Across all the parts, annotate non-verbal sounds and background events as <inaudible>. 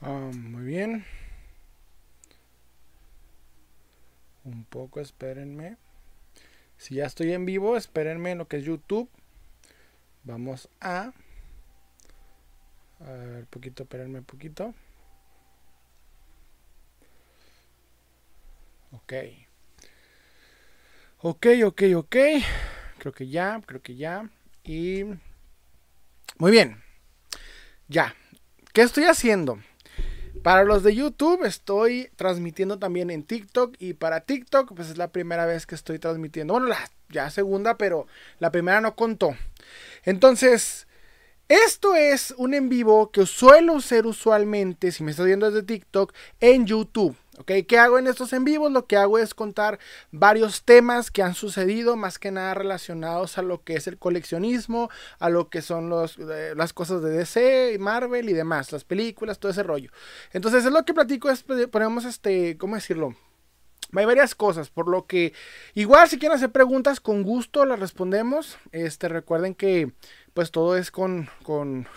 Ah, muy bien. Un poco, espérenme. Si ya estoy en vivo, espérenme en lo que es YouTube. Vamos a... A ver, poquito, espérenme poquito. Ok. Ok, ok, ok. Creo que ya, creo que ya. Y... Muy bien. Ya. ¿Qué estoy haciendo? Para los de YouTube estoy transmitiendo también en TikTok y para TikTok pues es la primera vez que estoy transmitiendo. Bueno, la ya segunda, pero la primera no contó. Entonces, esto es un en vivo que suelo hacer usualmente, si me estás viendo desde TikTok, en YouTube. ¿Ok? ¿Qué hago en estos en vivos? Lo que hago es contar varios temas que han sucedido, más que nada relacionados a lo que es el coleccionismo, a lo que son eh, las cosas de DC, Marvel y demás, las películas, todo ese rollo. Entonces es lo que platico, es, pues, ponemos este, ¿cómo decirlo? Hay varias cosas, por lo que igual si quieren hacer preguntas, con gusto las respondemos. Este, recuerden que pues todo es con, con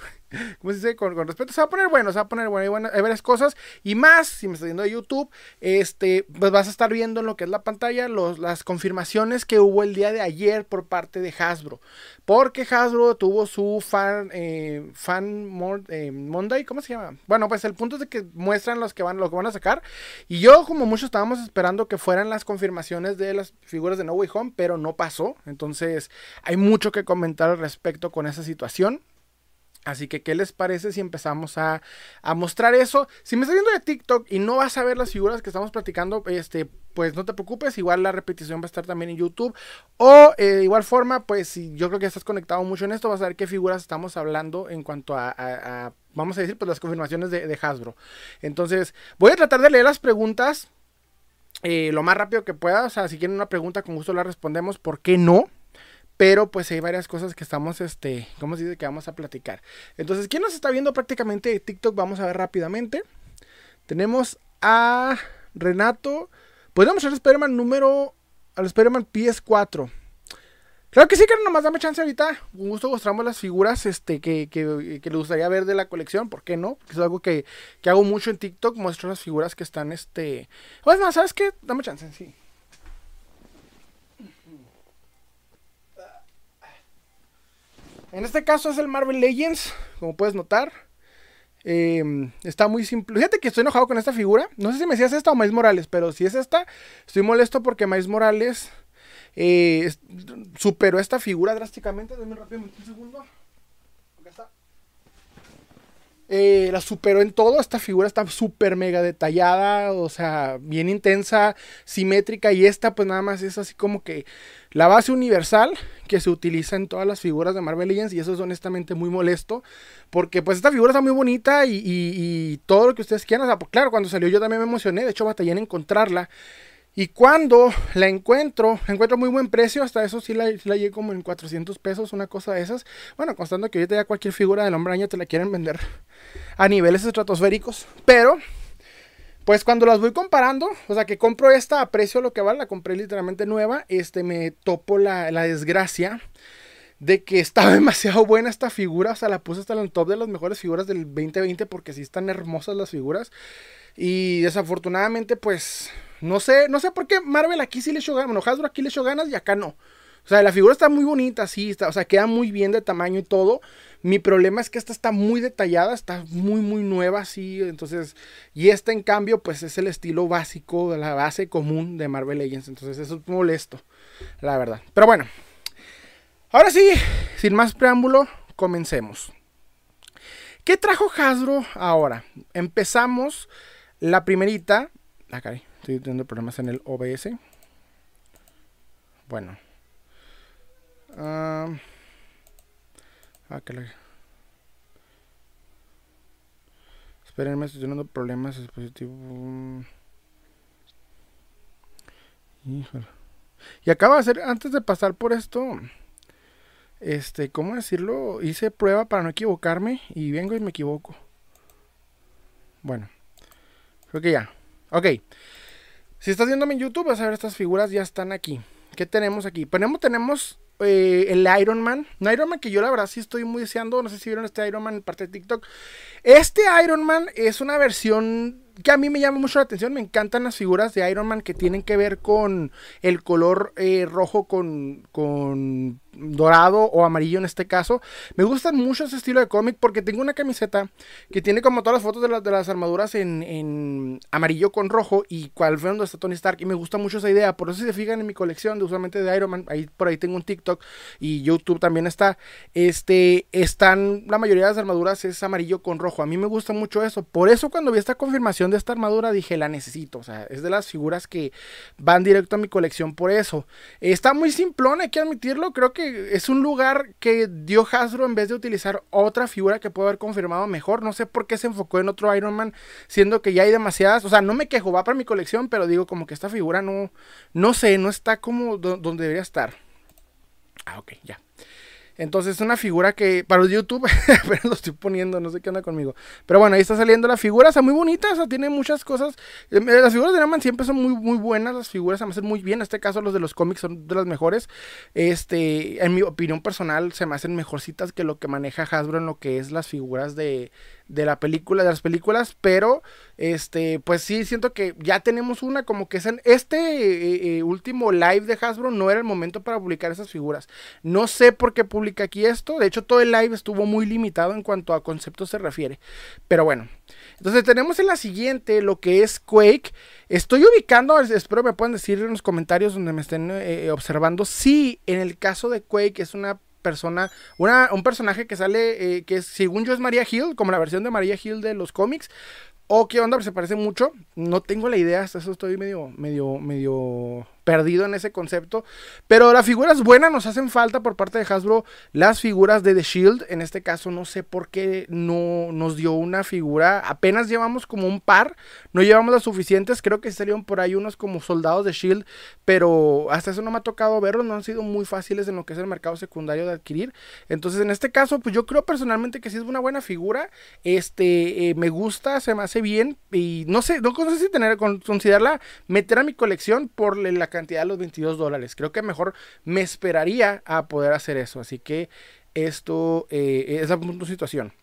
¿cómo se dice? Con, respeto. Se va a poner bueno, se va a poner bueno. Hay, varias cosas. Y más, si me estás viendo de YouTube, este, pues vas a estar viendo en lo que es la pantalla los, las confirmaciones que hubo el día de ayer por parte de Hasbro. Porque Hasbro tuvo su fan, eh, fan eh, Monday, ¿cómo se llama? Bueno, pues el punto es de que muestran los que van, lo que van a sacar. Y yo, como muchos, estábamos esperando que fueran las confirmaciones de las figuras de No Way Home, pero no pasó. Entonces, hay mucho que comentar al respecto con esa situación. Así que, ¿qué les parece si empezamos a, mostrar eso? Si me estás viendo de TikTok y no vas a ver las figuras que estamos platicando, este, pues no te preocupes, igual la repetición va a estar también en YouTube. O eh, de igual forma, pues si yo creo que estás conectado mucho en esto, vas a ver qué figuras estamos hablando en cuanto a, vamos a decir, pues las confirmaciones de, Hasbro. Entonces, voy a tratar de leer las preguntas eh, lo más rápido que pueda. O sea, si quieren una pregunta, con gusto la respondemos. ¿Por qué no? Pero pues hay varias cosas que estamos, este, ¿cómo se dice? Que vamos a platicar. Entonces, ¿quién nos está viendo prácticamente de TikTok? Vamos a ver rápidamente. Tenemos a Renato. Podríamos hacer Spider-Man número, al Spider-Man PS4. Claro que sí, que nomás dame chance ahorita. Un gusto mostramos las figuras este, que, que, le gustaría ver de la colección. ¿Por qué no? es algo que, que, hago mucho en TikTok. Muestro las figuras que están, este... Pues más, ¿sabes qué? Dame chance, sí. En este caso es el Marvel Legends, como puedes notar. Em, está muy simple. Fíjate que estoy enojado con esta figura. No sé si me decías esta o Miles Morales, pero si es esta, estoy molesto porque Miles Morales eh, superó esta figura drásticamente. Dame rápido un segundo. Eh, la superó en todo. Esta figura está súper mega detallada, o sea, bien intensa, simétrica. Y esta, pues nada más es así como que la base universal que se utiliza en todas las figuras de Marvel Legends. Y eso es honestamente muy molesto. Porque, pues, esta figura está muy bonita y, todo lo que ustedes quieran. O sea, claro, cuando salió yo también me emocioné. De hecho, batallé en encontrarla. Y cuando la encuentro, encuentro muy buen precio, hasta eso sí la, la llegué como en 400 pesos, una cosa de esas. Bueno, constando que ahorita ya cualquier figura del hombre año te la quieren vender a niveles estratosféricos. Pero, pues cuando las voy comparando, o sea que compro esta a precio lo que vale, la compré literalmente nueva, este me topo la, desgracia de que estaba <laughs> demasiado buena esta figura, o sea, la puse hasta en el top de las mejores figuras del 2020 porque sí están hermosas las figuras. Y desafortunadamente, pues no sé, no sé por qué Marvel aquí sí le echó ganas. Bueno, Hasbro aquí le echó ganas y acá no. O sea, la figura está muy bonita, sí, está, o sea, queda muy bien de tamaño y todo. Mi problema es que esta está muy detallada, está muy, muy nueva, sí. Entonces, y esta en cambio, pues es el estilo básico, la base común de Marvel Legends. Entonces, eso es molesto, la verdad. Pero bueno, ahora sí, sin más preámbulo, comencemos. ¿Qué trajo Hasbro ahora? Empezamos la primerita. Ah, caray. Estoy teniendo problemas en el OBS. Bueno. ah, ah que Espérenme, estoy teniendo problemas. Dispositivo. Y acaba de hacer, antes de pasar por esto, este, ¿cómo decirlo? Hice prueba para no equivocarme y vengo y me equivoco. Bueno, creo que ya. Ok. Si estás viéndome en YouTube, vas a ver estas figuras ya están aquí. ¿Qué tenemos aquí? Tenemos, tenemos eh, el Iron Man. Un Iron Man que yo la verdad sí estoy muy deseando. No sé si vieron este Iron Man en parte de TikTok. Este Iron Man es una versión que a mí me llama mucho la atención. Me encantan las figuras de Iron Man que tienen que ver con el color eh, rojo con, con dorado o amarillo en este caso. Me gustan mucho ese estilo de cómic porque tengo una camiseta que tiene como todas las fotos de, de las armaduras en, amarillo con rojo y cual fue donde está Tony Stark y me gusta mucho esa idea. Por eso si se fijan en mi colección de usualmente de Iron Man, ahí por ahí tengo un TikTok y YouTube también está. Este están la mayoría de las armaduras es amarillo con rojo. A mí me gusta mucho eso. Por eso cuando vi esta confirmación de esta armadura dije la necesito. O sea, es de las figuras que van directo a mi colección por eso. Está muy simplón, hay que admitirlo. Creo que es un lugar que dio Hasbro en vez de utilizar otra figura que puede haber confirmado mejor. No sé por qué se enfocó en otro Iron Man, siendo que ya hay demasiadas. O sea, no me quejo, va para mi colección, pero digo como que esta figura no, no sé, no está como donde debería estar. Ah, ok, ya. Entonces es una figura que para YouTube, <laughs> lo estoy poniendo, no sé qué onda conmigo. Pero bueno, ahí está saliendo la figura, está muy bonita, o sea, tiene muchas cosas. Eh, las figuras de Iron siempre son muy, muy buenas, las figuras se me hacen muy bien. En este caso los de los cómics son de las mejores. Este, en mi opinión personal, se me hacen mejorcitas que lo que maneja Hasbro en lo que es las figuras de, de la película, de las películas, pero este, pues sí, siento que ya tenemos una como que es en este eh, eh, último live de Hasbro no era el momento para publicar esas figuras. No sé por qué publica aquí esto, de hecho todo el live estuvo muy limitado en cuanto a conceptos se refiere, pero bueno. Entonces tenemos en la siguiente lo que es Quake. Estoy ubicando, espero me puedan decir en los comentarios donde me estén eh, observando, si en el caso de Quake es una persona, una, un personaje que sale, eh, que según yo es María Hill, como la versión de María Hill de los cómics. O qué onda, se parece mucho. No tengo la idea, hasta eso estoy medio, medio, medio perdido en ese concepto. Pero la figura es buena, nos hacen falta por parte de Hasbro las figuras de The Shield. En este caso no sé por qué no nos dio una figura. Apenas llevamos como un par, no llevamos las suficientes. Creo que salieron por ahí unos como soldados de Shield, pero hasta eso no me ha tocado verlos. No han sido muy fáciles en lo que es el mercado secundario de adquirir. Entonces en este caso, pues yo creo personalmente que sí es una buena figura. Este, eh, me gusta, se me hace bien y no sé, no sé si tener, considerarla, meter a mi colección por la cantidad de los 22 dólares. Creo que mejor me esperaría a poder hacer eso. Así que esto eh, es la situación.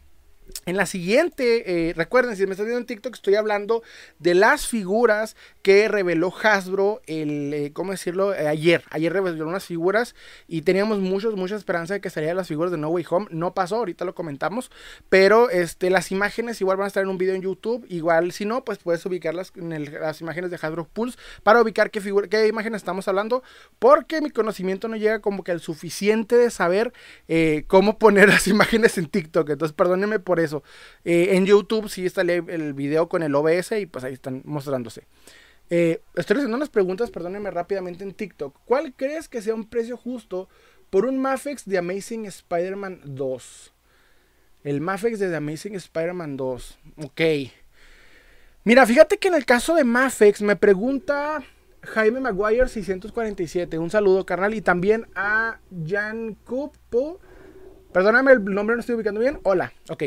En la siguiente, eh, recuerden, si me estás viendo en TikTok, estoy hablando de las figuras que reveló Hasbro el, eh, ¿cómo decirlo? Eh, ayer. Ayer reveló unas figuras y teníamos muchos, mucha esperanza de que salieran las figuras de No Way Home. No pasó, ahorita lo comentamos. Pero este, las imágenes igual van a estar en un video en YouTube. Igual, si no, pues puedes ubicarlas en las imágenes de Hasbro Pulse para ubicar qué, figura, qué imágenes estamos hablando. Porque mi conocimiento no llega como que al suficiente de saber cómo poner <laughs> las imágenes en TikTok. Entonces, perdónenme por eso. Eh, en YouTube sí está el, video con el OBS y pues ahí están mostrándose. Eh, estoy haciendo unas preguntas, perdónenme rápidamente en TikTok. ¿Cuál crees que sea un precio justo por un Mafex de Amazing Spider-Man 2? El Mafex de Amazing Spider-Man 2. Ok. Mira, fíjate que en el caso de Mafex me pregunta Jaime Maguire 647. Un saludo, carnal. Y también a Jan Cupo. Perdóname, el nombre no estoy ubicando bien. Hola. Ok.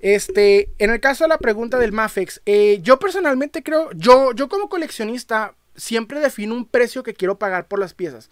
Este, en el caso de la pregunta del Mafex, eh, yo personalmente creo, yo, yo como coleccionista siempre defino un precio que quiero pagar por las piezas.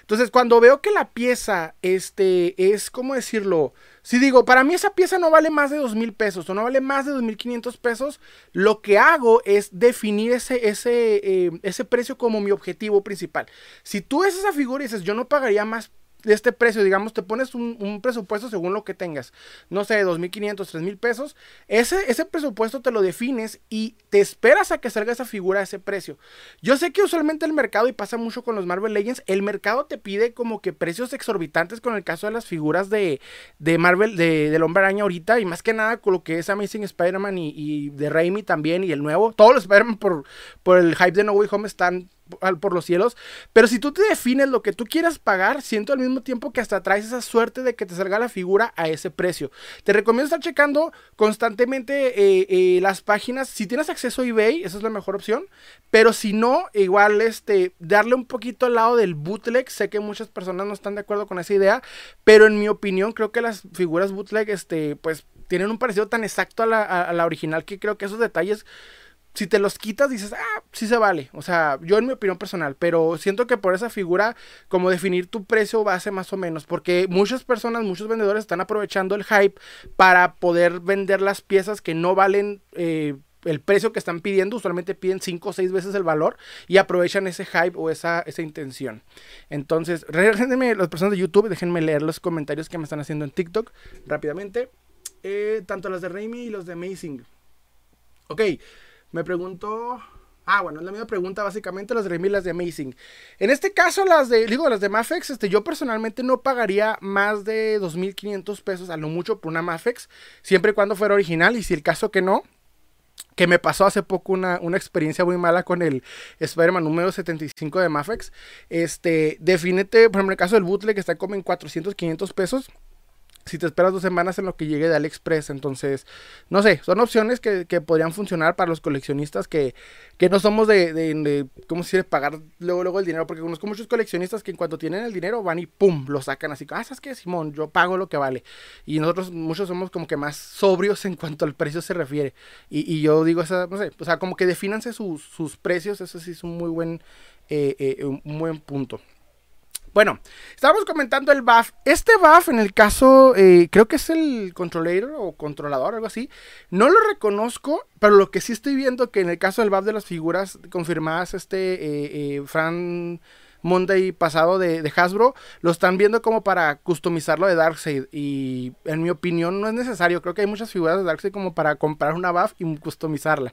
Entonces, cuando veo que la pieza, este, es, ¿cómo decirlo? Si digo, para mí esa pieza no vale más de dos mil pesos o no vale más de dos mil quinientos pesos, lo que hago es definir ese, ese, eh, ese precio como mi objetivo principal. Si tú ves esa figura y dices, yo no pagaría más de este precio, digamos, te pones un, presupuesto según lo que tengas, no sé, 2.500, 3.000 pesos, ese, ese presupuesto te lo defines y te esperas a que salga esa figura a ese precio. Yo sé que usualmente el mercado, y pasa mucho con los Marvel Legends, el mercado te pide como que precios exorbitantes con el caso de las figuras de, de Marvel, de, del Hombre Araña ahorita, y más que nada con lo que es Amazing Spider-Man y, y, de Raimi también, y el nuevo, todos los Spider-Man por, por el hype de No Way Home están por los cielos. Pero si tú te defines lo que tú quieras pagar, siento al mismo tiempo que hasta traes esa suerte de que te salga la figura a ese precio. Te recomiendo estar checando constantemente eh, eh, las páginas. Si tienes acceso a eBay, esa es la mejor opción. Pero si no, igual este, darle un poquito al lado del bootleg. Sé que muchas personas no están de acuerdo con esa idea. Pero en mi opinión, creo que las figuras bootleg, este, pues tienen un parecido tan exacto a la, a la original que creo que esos detalles si te los quitas, dices, ah, sí se vale. O sea, yo en mi opinión personal, pero siento que por esa figura, como definir tu precio base más o menos, porque muchas personas, muchos vendedores están aprovechando el hype para poder vender las piezas que no valen eh, el precio que están pidiendo. Usualmente piden 5 o 6 veces el valor y aprovechan ese hype o esa, esa intención. Entonces, déjenme, las personas de YouTube, déjenme leer los comentarios que me están haciendo en TikTok rápidamente. Eh, tanto las de Raimi y los de Amazing. Ok. Me preguntó. Ah, bueno, es la misma pregunta, básicamente las de Remy las de Amazing. En este caso, las de, digo, las de Mafex, este, yo personalmente no pagaría más de 2.500 pesos a lo mucho por una Mafex, siempre y cuando fuera original, y si el caso que no, que me pasó hace poco una, una experiencia muy mala con el Spider-Man número 75 de Mafex, este, defínete, por ejemplo, en el caso del bootleg, que está como en 400, 500 pesos, si te esperas dos semanas en lo que llegue de AliExpress. Entonces, no sé, son opciones que, podrían funcionar para los coleccionistas que, que no somos de, de, ¿cómo se? Pagar luego, luego el dinero. Porque conozco muchos coleccionistas que en cuanto tienen el dinero van y ¡pum! lo sacan así. Ah, ¿sabes qué, Simón? Yo pago lo que vale. Y nosotros muchos somos como que más sobrios en cuanto al precio se refiere. Y, yo digo, esa, no sé, o sea, como que defínanse sus, sus precios. Eso sí es un muy buen, eh, eh, un buen punto. Bueno, estábamos comentando el buff. Este buff, en el caso, eh, creo que es el controller o controlador, algo así. No lo reconozco, pero lo que sí estoy viendo que en el caso del buff de las figuras confirmadas, este eh, eh, Fran Monday pasado de, Hasbro, lo están viendo como para customizarlo de Darkseid. Y en mi opinión no es necesario. Creo que hay muchas figuras de Darkseid como para comprar una buff y customizarla.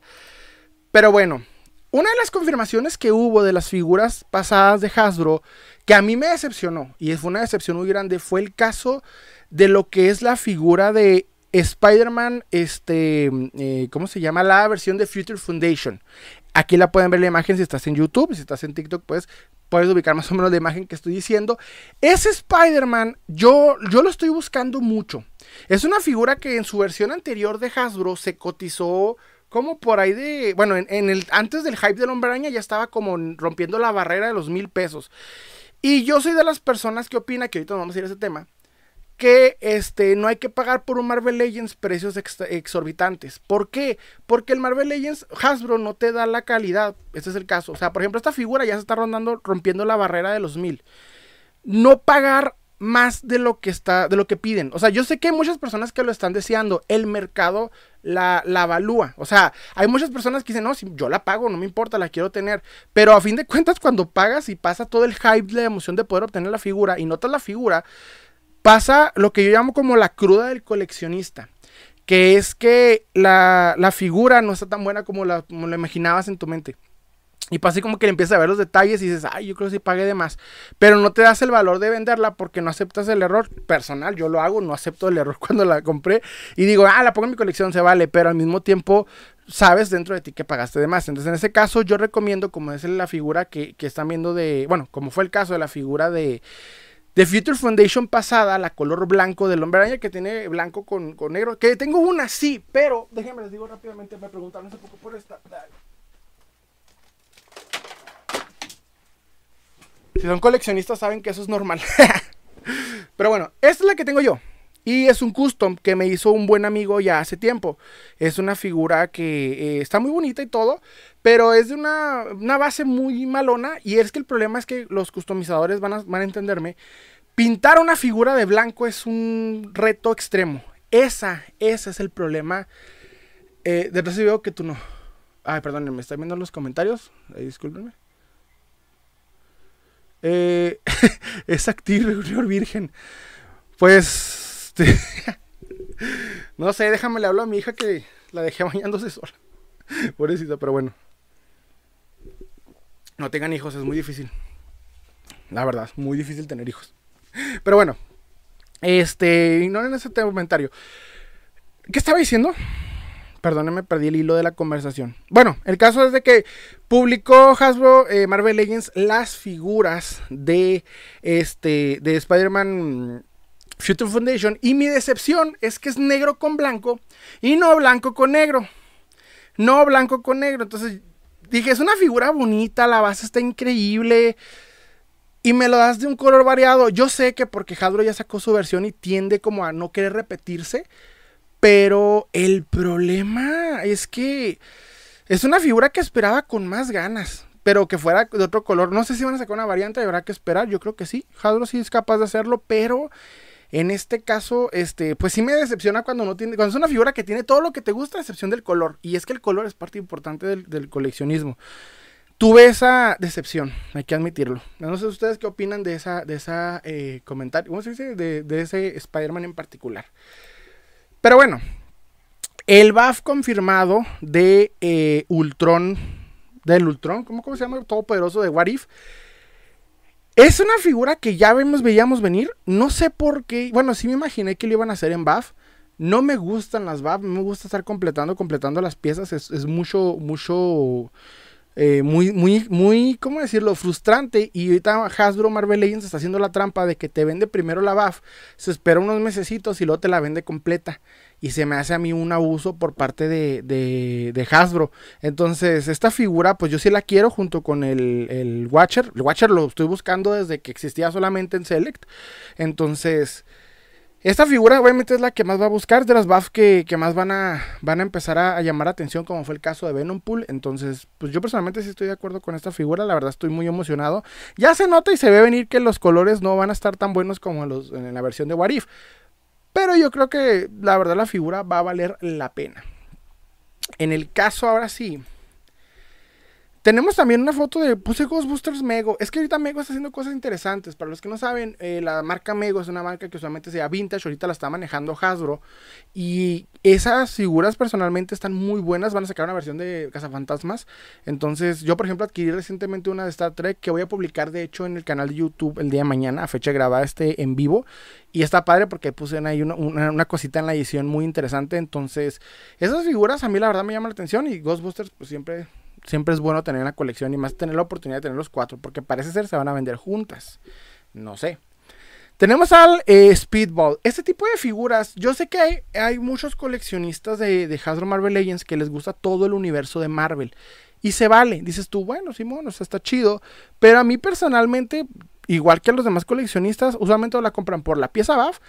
Pero bueno, una de las confirmaciones que hubo de las figuras pasadas de Hasbro, que a mí me decepcionó, y fue una decepción muy grande, fue el caso de lo que es la figura de Spider-Man, este, eh, ¿cómo se llama? La versión de Future Foundation. Aquí la pueden ver la imagen si estás en YouTube, si estás en TikTok, pues puedes ubicar más o menos la imagen que estoy diciendo. Ese Spider-Man, yo, yo lo estoy buscando mucho. Es una figura que en su versión anterior de Hasbro se cotizó como por ahí de, bueno, en, el, antes del hype del hombre araña ya estaba como rompiendo la barrera de los mil pesos. Y yo soy de las personas que opina, que ahorita vamos a ir a ese tema, que este, no hay que pagar por un Marvel Legends precios exorbitantes. ¿Por qué? Porque el Marvel Legends Hasbro no te da la calidad. Este es el caso. O sea, por ejemplo, esta figura ya se está rondando, rompiendo la barrera de los mil. No pagar más de lo que está, de lo que piden. O sea, yo sé que hay muchas personas que lo están deseando. El mercado la, la. O sea, hay muchas personas que dicen, no, si yo la pago, no me importa, la quiero tener. Pero a fin de cuentas, cuando pagas y pasa todo el hype, la emoción de poder obtener la figura y notas la figura, pasa lo que yo llamo como la cruda del coleccionista. Que es que la, la figura no está tan buena como como la imaginabas en tu mente. Y pasa así como que le empiezas a ver los detalles y dices, ay, yo creo que sí pagué de más. Pero no te das el valor de venderla porque no aceptas el error. Personal, yo lo hago, no acepto el error <laughs> cuando la compré. Y digo, ah, la pongo en mi colección, se vale. Pero al mismo tiempo, sabes dentro de ti que pagaste de más. Entonces, en ese caso, yo recomiendo, como es la figura que, que están viendo de, bueno, como fue el caso de la figura de, de Future Foundation pasada, la color blanco del hombre araña que tiene blanco con, con negro. Que tengo una, sí, pero déjenme les digo rápidamente, me preguntaron un poco por esta. Si son coleccionistas saben que eso es normal. <laughs> Pero bueno, esta es la que tengo yo. Y es un custom que me hizo un buen amigo ya hace tiempo. Es una figura que eh, está muy bonita y todo, pero es de una, base muy malona. Y es que el problema es que los customizadores van a, van a entenderme. Pintar una figura de blanco es un reto extremo. Esa, ese es el problema. Eh, de veo que tú no. Ay, perdón, me está viendo los comentarios. Ahí, discúlpenme. Eh, <laughs> es virgen. Pues. Este, <laughs> no sé, déjame le hablo a mi hija que la dejé <laughs> bañándose sola. Pobrecita, pero bueno. No tengan hijos, es muy difícil. La verdad, es muy difícil tener hijos. Pero bueno. Este, ignoren ese comentario. ¿Qué estaba diciendo? Perdónenme, perdí el hilo de la conversación. Bueno, el caso es de que publicó Hasbro eh, Marvel Legends las figuras de este de Spider-Man Future Foundation y mi decepción es que es negro con blanco y no blanco con negro. No blanco con negro. Entonces dije, es una figura bonita, la base está increíble. Y me lo das de un color variado. Yo sé que porque Hasbro ya sacó su versión y tiende como a no querer repetirse. Pero el problema es que Es una figura que esperaba con más ganas, pero que fuera de otro color. No sé si van a sacar una variante, habrá que esperar. Yo creo que sí. Hasbro sí es capaz de hacerlo, pero en este caso, este, pues sí me decepciona cuando no tiene, cuando es una figura que tiene todo lo que te gusta, a excepción del color. Y es que el color es parte importante del, coleccionismo. Tuve esa decepción, hay que admitirlo. No sé ustedes qué opinan de esa, de esa eh, comentario, ¿cómo se dice? De, ese Spider-Man en particular. Pero bueno, el buff confirmado de eh, Ultron, del Ultron, ¿cómo, ¿cómo se llama? Todopoderoso de What If es una figura que ya vemos, veíamos venir. No sé por qué. Bueno, sí me imaginé que lo iban a hacer en buff. No me gustan las buff. Me gusta estar completando, completando las piezas. Es, mucho, mucho. Eh, muy, muy, muy, ¿cómo decirlo? Frustrante. Y ahorita Hasbro Marvel Legends está haciendo la trampa de que te vende primero la buff, se espera unos mesecitos y luego te la vende completa y se me hace a mí un abuso por parte de, de, Hasbro. Entonces, esta figura, pues yo sí la quiero junto con el, el, Watcher. El Watcher lo estoy buscando desde que existía solamente en Select. Entonces, esta figura obviamente es la que más va a buscar, de las buffs que, más van a, van a empezar a, llamar atención, como fue el caso de Venom Pool. Entonces, pues yo personalmente sí estoy de acuerdo con esta figura, la verdad estoy muy emocionado. Ya se nota y se ve venir que los colores no van a estar tan buenos como los, en la versión de Warif. Pero yo creo que la verdad la figura va a valer la pena. En el caso ahora sí tenemos también una foto de puse Ghostbusters Mego. Es que ahorita Mego está haciendo cosas interesantes. Para los que no saben, eh, la marca Mego es una marca que usualmente se llama Vintage. Ahorita la está manejando Hasbro. Y esas figuras personalmente están muy buenas. Van a sacar una versión de Cazafantasmas. Entonces, yo por ejemplo adquirí recientemente una de Star Trek que voy a publicar de hecho en el canal de YouTube el día de mañana, a fecha grabada este en vivo. Y está padre porque puse ahí una, una, cosita en la edición muy interesante. Entonces, esas figuras a mí la verdad me llaman la atención. Y Ghostbusters pues siempre siempre es bueno tener una colección y más tener la oportunidad de tener los cuatro, porque parece ser se van a vender juntas. No sé. Tenemos al eh, Speedball. Este tipo de figuras, yo sé que hay, hay muchos coleccionistas de, de, Hasbro Marvel Legends que les gusta todo el universo de Marvel. Y se vale. Dices tú, bueno, Simón, o está chido. Pero a mí personalmente, igual que a los demás coleccionistas, usualmente la compran por la pieza BAF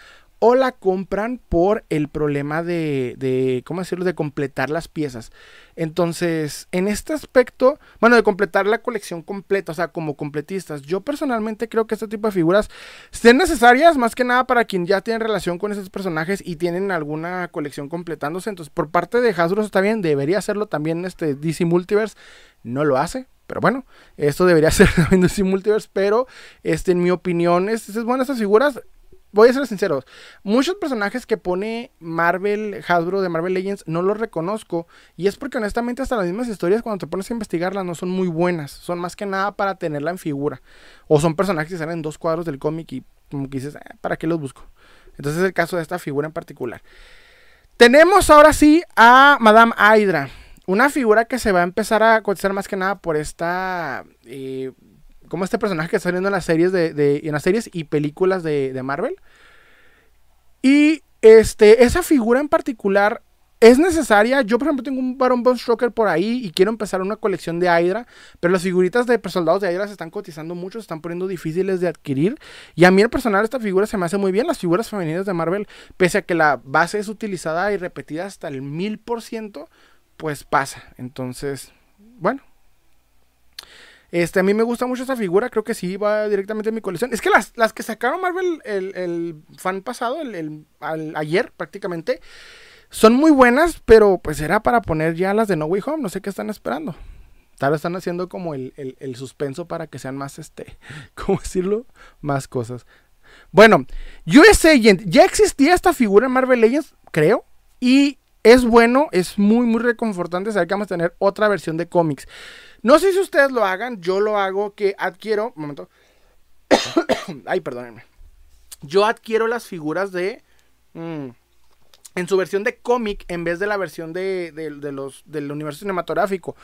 o la compran por el problema de, ¿cómo decirlo?, de completar las piezas. Entonces, en este aspecto, bueno, de completar la colección completa, o sea, como completistas, yo personalmente creo que este tipo de figuras son necesarias más que nada para quien ya tiene relación con esos personajes y tienen alguna colección completándose. Entonces, por parte de Hasbro está bien, debería hacerlo también este DC Multiverse, no lo hace. Pero bueno, esto debería <laughs> ser también DC Multiverse, pero este, en mi opinión, es, es bueno estas figuras voy a ser sincero, muchos personajes que pone Marvel, Hasbro de Marvel Legends, no los reconozco. Y es porque honestamente hasta las mismas historias cuando te pones a investigarlas no son muy buenas. Son más que nada para tenerla en figura. O son personajes que salen en dos cuadros del cómic y como que dices, ah, ¿para qué los busco? Entonces es el caso de esta figura en particular. Tenemos ahora sí a Madame Hydra. Una figura que se va a empezar a cotizar más que nada por esta... Eh, como este personaje que está saliendo en las series de, en las series y películas de, Marvel. Y este, esa figura en particular es necesaria. Yo, por ejemplo, tengo un Baron Von Stroker por ahí y quiero empezar una colección de Hydra. Pero las figuritas de soldados de Hydra se están cotizando mucho, se están poniendo difíciles de adquirir. Y a mí, en personal, esta figura se me hace muy bien. Las figuras femeninas de Marvel, pese a que la base es utilizada y repetida hasta el mil por ciento, pues pasa. Entonces, bueno, este, a mí me gusta mucho esta figura, creo que sí va directamente a mi colección. Es que las, las que sacaron Marvel el, fan pasado, el, ayer prácticamente, son muy buenas, pero pues era para poner ya las de No Way Home, no sé qué están esperando. Tal vez están haciendo como el, el suspenso para que sean más, este, <laughs> ¿cómo decirlo? Más cosas. Bueno, US Agent, ya existía esta figura en Marvel Legends, creo, y es bueno, es muy, muy reconfortante saber que vamos a tener otra versión de cómics. No sé si ustedes lo hagan, yo lo hago que adquiero. Un momento. <coughs> Ay, perdónenme. Yo adquiero las figuras de. Mm, en su versión de cómic en vez de la versión de, de los, del universo cinematográfico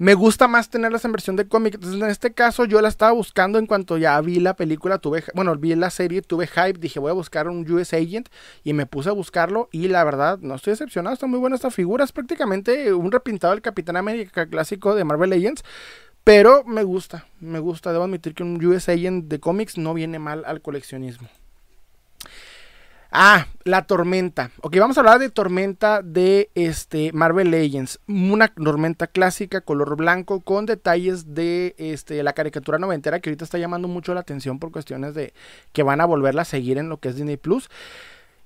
me gusta más tenerlas en versión de cómic. Entonces, en este caso, yo la estaba buscando en cuanto ya vi la película, tuve, bueno, vi la serie, tuve hype, dije, voy a buscar un US Agent y me puse a buscarlo y la verdad, no estoy decepcionado, está muy buena esta figura, es prácticamente un repintado del Capitán América clásico de Marvel Legends. Pero me gusta, me gusta, debo admitir que un US Agent de cómics no viene mal al coleccionismo. Ah, la tormenta. Ok, vamos a hablar de tormenta de este Marvel Legends. Una tormenta clásica, color blanco, con detalles de este, la caricatura noventera que ahorita está llamando mucho la atención por cuestiones de que van a volverla a seguir en lo que es Disney Plus.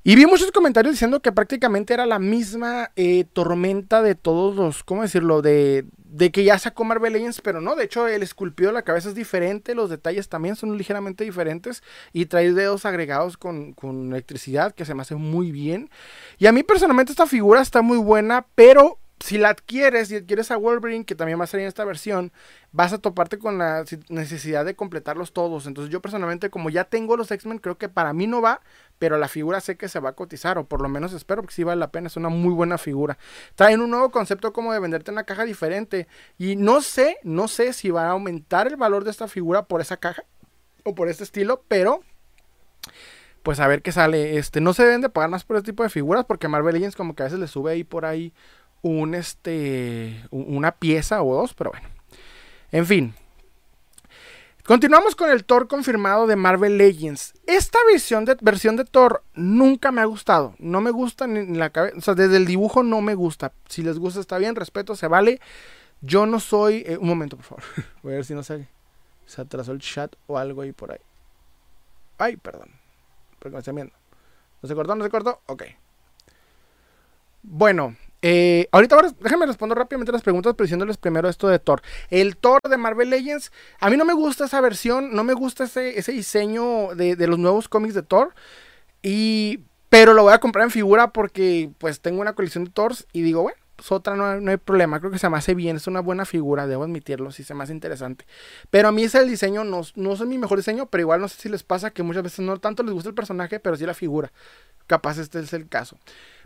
Y vi muchos comentarios diciendo que prácticamente era la misma eh, tormenta de todos los, ¿cómo decirlo? De, de que ya sacó Marvel Legends, pero no, de hecho el esculpido de la cabeza es diferente, los detalles también son ligeramente diferentes y trae dedos agregados con, con electricidad que se me hace muy bien. Y a mí personalmente esta figura está muy buena, pero si la adquieres y adquieres a Wolverine, que también va a salir en esta versión, vas a toparte con la necesidad de completarlos todos. Entonces yo personalmente, como ya tengo los X-Men, creo que para mí no va, pero la figura sé que se va a cotizar, o por lo menos espero, porque sí vale la pena, es una muy buena figura. Traen un nuevo concepto como de venderte una caja diferente, y no sé, no sé si va a aumentar el valor de esta figura por esa caja, o por este estilo, pero pues a ver qué sale. Este, no se deben de pagar más por este tipo de figuras porque Marvel Legends como que a veces le sube ahí por ahí un este una pieza o dos, pero bueno. En fin. Continuamos con el Thor confirmado de Marvel Legends. Esta versión de, versión de Thor nunca me ha gustado. No me gusta ni la cabeza. O sea, desde el dibujo no me gusta. Si les gusta está bien, respeto, se vale. Yo no soy... Eh, un momento, por favor. <laughs> Voy a ver si no se, se atrasó el chat o algo ahí por ahí. Ay, perdón. Porque me están viendo. ¿No se cortó? ¿No se cortó? Ok. Bueno, eh, ahorita déjenme responder rápidamente las preguntas, pero diciéndoles primero esto de Thor. El Thor de Marvel Legends, a mí no me gusta esa versión, no me gusta ese, ese diseño de, de, los nuevos cómics de Thor. Y, pero lo voy a comprar en figura porque pues tengo una colección de Thors y digo, bueno, pues otra no, no, hay problema, creo que se me hace bien, es una buena figura, debo admitirlo, sí se me hace interesante. Pero a mí ese el diseño, no, no es mi mejor diseño, pero igual no sé si les pasa que muchas veces no tanto les gusta el personaje, pero sí la figura. Capaz este es el caso.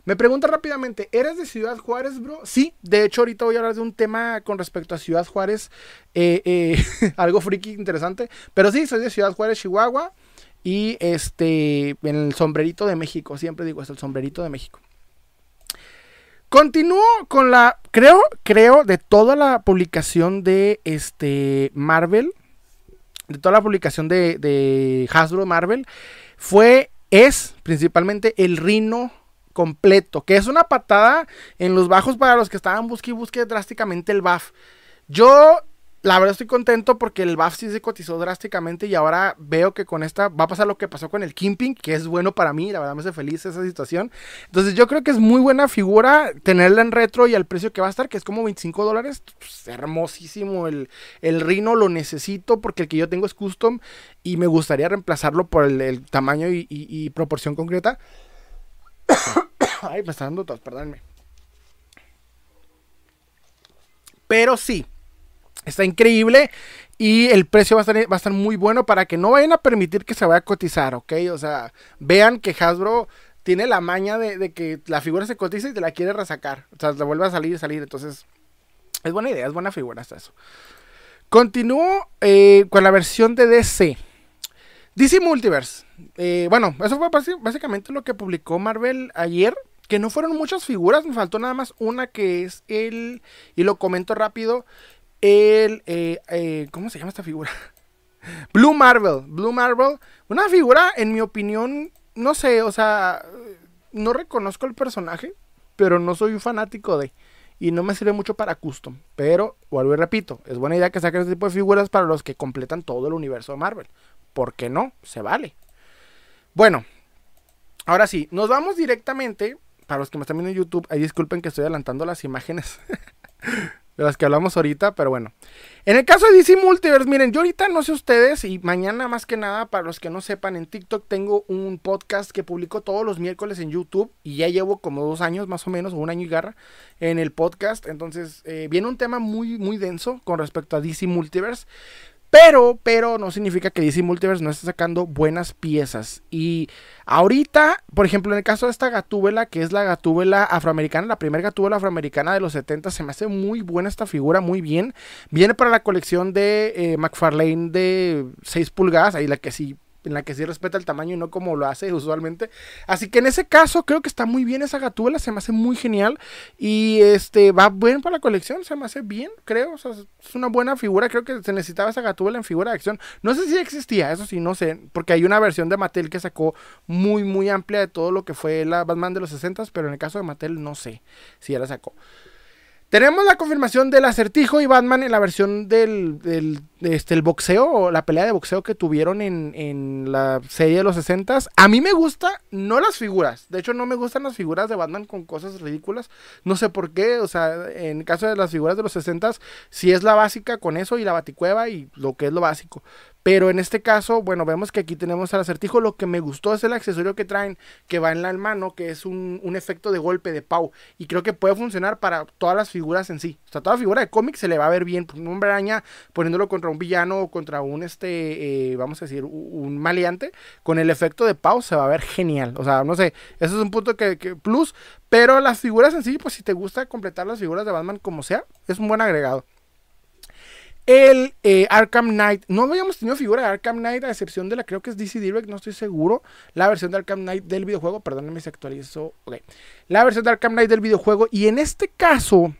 Me pregunta rápidamente, ¿eres de Ciudad Juárez, bro? Sí, de hecho ahorita voy a hablar de un tema con respecto a Ciudad Juárez, eh, eh, <laughs> algo friki interesante, pero sí, soy de Ciudad Juárez, Chihuahua, y este, en el sombrerito de México, siempre digo, es el sombrerito de México. Continúo con la, creo, creo, de toda la publicación de este Marvel, de toda la publicación de, de Hasbro Marvel, fue, es principalmente el Rino completo, que es una patada en los bajos para los que estaban busque y busque drásticamente el buff. Yo, la verdad, estoy contento porque el buff sí se cotizó drásticamente y ahora veo que con esta va a pasar lo que pasó con el Kimping, que es bueno para mí, la verdad me hace feliz esa situación. Entonces, yo creo que es muy buena figura tenerla en retro y al precio que va a estar, que es como 25 dólares. Pues, hermosísimo el, el Rhino, lo necesito porque el que yo tengo es custom y me gustaría reemplazarlo por el, tamaño y proporción concreta. <coughs> Ay, me está dando tos, perdónme. Pero sí, está increíble y el precio va a, estar, muy bueno para que no vayan a permitir que se vaya a cotizar, ¿ok? O sea, vean que Hasbro tiene la maña de, que la figura se cotiza y te la quiere resacar. O sea, te vuelve a salir y salir. Entonces, es buena idea, es buena figura hasta eso. Continúo eh, con la versión de DC. DC Multiverse. Eh, bueno, eso fue básicamente lo que publicó Marvel ayer. Que no fueron muchas figuras, me faltó nada más una que es el. Y lo comento rápido. El. Eh, eh, ¿Cómo se llama esta figura? <laughs> Blue Marvel. Blue Marvel. Una figura, en mi opinión, no sé, o sea. No reconozco el personaje, pero no soy un fanático de. Y no me sirve mucho para custom. Pero, vuelvo y repito, es buena idea que saquen este tipo de figuras para los que completan todo el universo de Marvel. ¿Por qué no? Se vale. Bueno, ahora sí, nos vamos directamente. Para los que me están viendo en YouTube, ahí disculpen que estoy adelantando las imágenes <laughs> de las que hablamos ahorita, pero bueno. En el caso de DC Multiverse, miren, yo ahorita no sé ustedes y mañana más que nada, para los que no sepan, en TikTok tengo un podcast que publico todos los miércoles en YouTube y ya llevo como dos años más o menos, o un año y garra en el podcast. Entonces, eh, viene un tema muy, muy denso con respecto a DC Multiverse. Pero, pero no significa que DC Multiverse no esté sacando buenas piezas. Y ahorita, por ejemplo, en el caso de esta gatúbela, que es la gatúbela afroamericana, la primera gatúbela afroamericana de los 70, se me hace muy buena esta figura, muy bien. Viene para la colección de eh, McFarlane de 6 pulgadas, ahí la que sí en la que sí respeta el tamaño y no como lo hace <laughs> usualmente. Así que en ese caso creo que está muy bien esa gatúbela, se me hace muy genial y este va bien para la colección, se me hace bien, creo, o sea, es una buena figura, creo que se necesitaba esa gatúbela en figura de acción. No sé si existía, eso sí, no sé, porque hay una versión de Mattel que sacó muy muy amplia de todo lo que fue la Batman de los 60, pero en el caso de Mattel no sé si ya la sacó. Tenemos la confirmación del acertijo y Batman en la versión del, del este, el boxeo la pelea de boxeo que tuvieron en, en la serie de los 60 A mí me gusta, no las figuras. De hecho, no me gustan las figuras de Batman con cosas ridículas. No sé por qué. O sea, en caso de las figuras de los 60 si es la básica con eso y la baticueva y lo que es lo básico. Pero en este caso, bueno, vemos que aquí tenemos al acertijo. Lo que me gustó es el accesorio que traen, que va en la mano, que es un, un efecto de golpe de Pau. Y creo que puede funcionar para todas las figuras en sí. O sea, toda figura de cómic se le va a ver bien. Un hombre araña poniéndolo contra un villano o contra un, este, eh, vamos a decir, un maleante. Con el efecto de Pau se va a ver genial. O sea, no sé, eso es un punto que, que plus. Pero las figuras en sí, pues si te gusta completar las figuras de Batman como sea, es un buen agregado. El eh, Arkham Knight. No habíamos tenido figura de Arkham Knight, a excepción de la, creo que es DC Direct, no estoy seguro. La versión de Arkham Knight del videojuego, perdónenme si actualizo. Ok. La versión de Arkham Knight del videojuego. Y en este caso,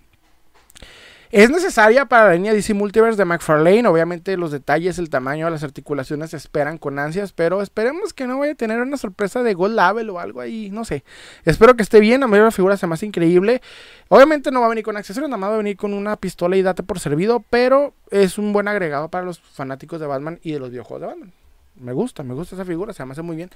es necesaria para la línea DC Multiverse de McFarlane. Obviamente los detalles, el tamaño las articulaciones se esperan con ansias, pero esperemos que no vaya a tener una sorpresa de Gold Label o algo ahí, no sé. Espero que esté bien, a mí la figura se más increíble. Obviamente no va a venir con accesorios, nada más va a venir con una pistola y date por servido, pero es un buen agregado para los fanáticos de Batman y de los videojuegos de Batman. Me gusta, me gusta esa figura, se me hace muy bien.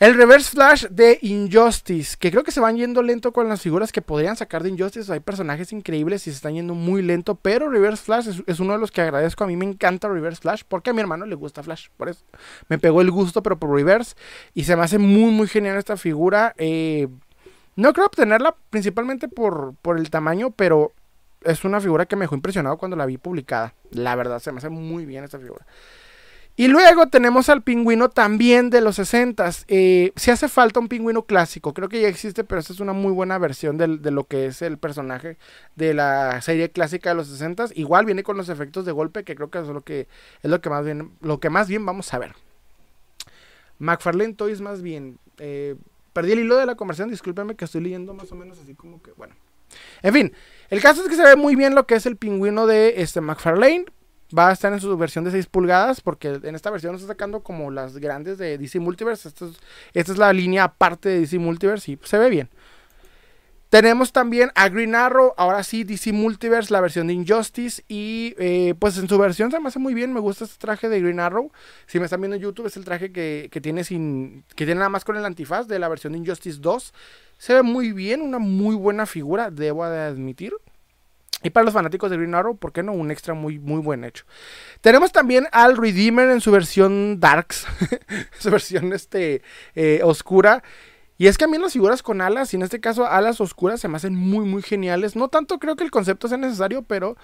El Reverse Flash de Injustice, que creo que se van yendo lento con las figuras que podrían sacar de Injustice. Hay personajes increíbles y se están yendo muy lento, pero Reverse Flash es, uno de los que agradezco. A mí me encanta Reverse Flash porque a mi hermano le gusta Flash, por eso me pegó el gusto, pero por Reverse. Y se me hace muy, muy genial esta figura. Eh, no creo obtenerla principalmente por, por el tamaño, pero es una figura que me dejó impresionado cuando la vi publicada. La verdad, se me hace muy bien esta figura. Y luego tenemos al pingüino también de los 60. Eh, si hace falta un pingüino clásico, creo que ya existe, pero esta es una muy buena versión de, lo que es el personaje de la serie clásica de los 60. Igual viene con los efectos de golpe, que creo que es lo que, es lo que, más, bien, lo que más bien vamos a ver. McFarlane Toys más bien. Eh, perdí el hilo de la conversación, discúlpenme que estoy leyendo más o menos así como que, bueno. En fin, el caso es que se ve muy bien lo que es el pingüino de este McFarlane va a estar en su versión de 6 pulgadas, porque en esta versión está sacando como las grandes de DC Multiverse. Esta es, la línea aparte de DC Multiverse y se ve bien. Tenemos también a Green Arrow, ahora sí, DC Multiverse, la versión de Injustice. Y eh, pues en su versión se me hace muy bien, me gusta este traje de Green Arrow. Si me están viendo en YouTube, es el traje que, que tiene sin. que tiene nada más con el antifaz de la versión de Injustice 2. Se ve muy bien, una muy buena figura, debo de admitir. Y para los fanáticos de Green Arrow, ¿por qué no? Un extra muy, muy buen hecho. Tenemos también al Redeemer en su versión Darks, <laughs> su versión este, eh, oscura. Y es que a mí las figuras con alas, y en este caso alas oscuras, se me hacen muy, muy geniales. No tanto creo que el concepto sea necesario, pero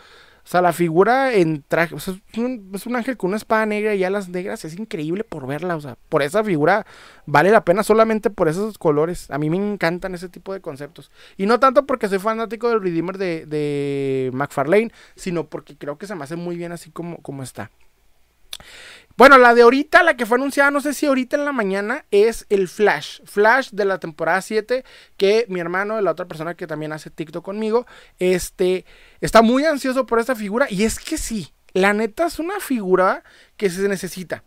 o sea, la figura en traje, es, un, ángel con una espada negra y alas negras, es increíble por verla, o sea, por esa figura vale la pena solamente por esos colores. A mí me encantan ese tipo de conceptos. Y no tanto porque soy fanático del Redeemer de, de McFarlane, sino porque creo que se me hace muy bien así como, como está. Bueno, la de ahorita, la que fue anunciada, no sé si ahorita en la mañana, es el Flash. Flash de la temporada 7, que mi hermano, la otra persona que también hace TikTok conmigo, este, está muy ansioso por esta figura. Y es que sí, la neta es una figura que se necesita.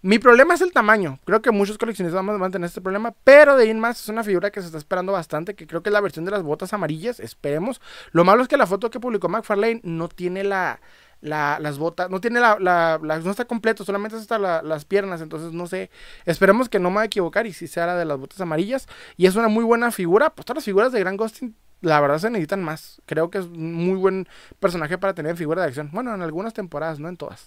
Mi problema es el tamaño. Creo que muchos coleccionistas van a tener este problema. Pero de ahí en más es una figura que se está esperando bastante. Que creo que es la versión de las botas amarillas. Esperemos. Lo malo es que la foto que publicó McFarlane no tiene la, las botas, no tiene la, la, no está completo, solamente está las piernas, entonces no sé, esperemos que no me vaya a equivocar y si sea la de las botas amarillas, y es una muy buena figura, pues todas las figuras de Gran Ghosting, la verdad se necesitan más, creo que es un muy buen personaje para tener figura de acción, bueno, en algunas temporadas, no en todas.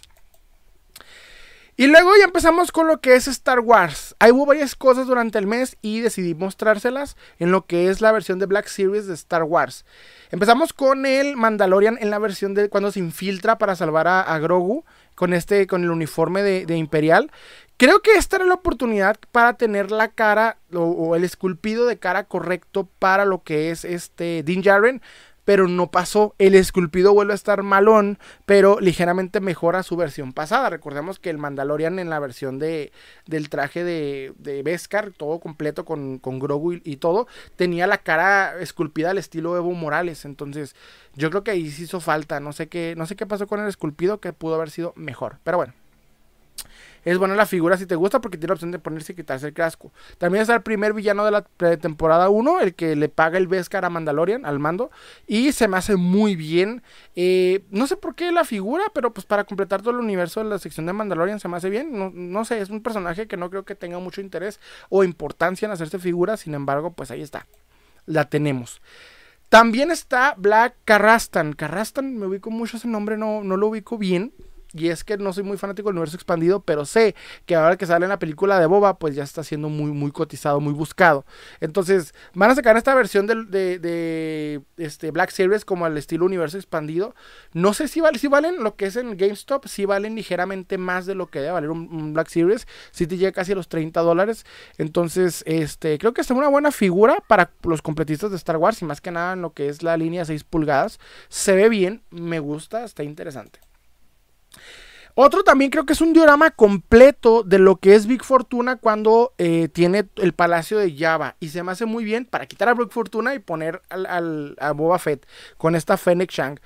Y luego ya empezamos con lo que es Star Wars. Ahí hubo varias cosas durante el mes y decidí mostrárselas en lo que es la versión de Black Series de Star Wars. Empezamos con el Mandalorian en la versión de cuando se infiltra para salvar a, Grogu con este con el uniforme de, Imperial. Creo que esta era la oportunidad para tener la cara o, el esculpido de cara correcto para lo que es este Din Djarin pero no pasó. El esculpido vuelve a estar malón, pero ligeramente mejora su versión pasada. Recordemos que el Mandalorian en la versión de, del traje de, de Beskar, todo completo con, con Grogu y, y, todo, tenía la cara esculpida al estilo Evo Morales. Entonces, yo creo que ahí sí hizo falta. No sé qué, no sé qué pasó con el esculpido que pudo haber sido mejor. Pero bueno. Es buena la figura si te gusta porque tiene la opción de ponerse y quitarse el casco. También está el primer villano de la temporada 1, el que le paga el Beskar a Mandalorian, al mando. Y se me hace muy bien. Eh, no sé por qué la figura, pero pues para completar todo el universo de la sección de Mandalorian se me hace bien. No, no sé, es un personaje que no creo que tenga mucho interés o importancia en hacerse figura. Sin embargo, pues ahí está. La tenemos. También está Black Carrastan. Carrastan, me ubico mucho ese nombre, no, no lo ubico bien. Y es que no soy muy fanático del universo expandido, pero sé que ahora que sale en la película de Boba, pues ya está siendo muy, muy cotizado, muy buscado. Entonces, van a sacar esta versión de, de, este Black Series como al estilo universo expandido. No sé si, vale, si valen lo que es en GameStop, si valen ligeramente más de lo que debe valer un, Black Series. Si te llega casi a los 30 dólares. Entonces, este, creo que es una buena figura para los completistas de Star Wars y más que nada en lo que es la línea 6 pulgadas. Se ve bien, me gusta, está interesante. Otro también creo que es un diorama completo de lo que es Big Fortuna cuando eh, tiene el palacio de Java. Y se me hace muy bien para quitar a Big Fortuna y poner al, a Boba Fett con esta Fennec Shang.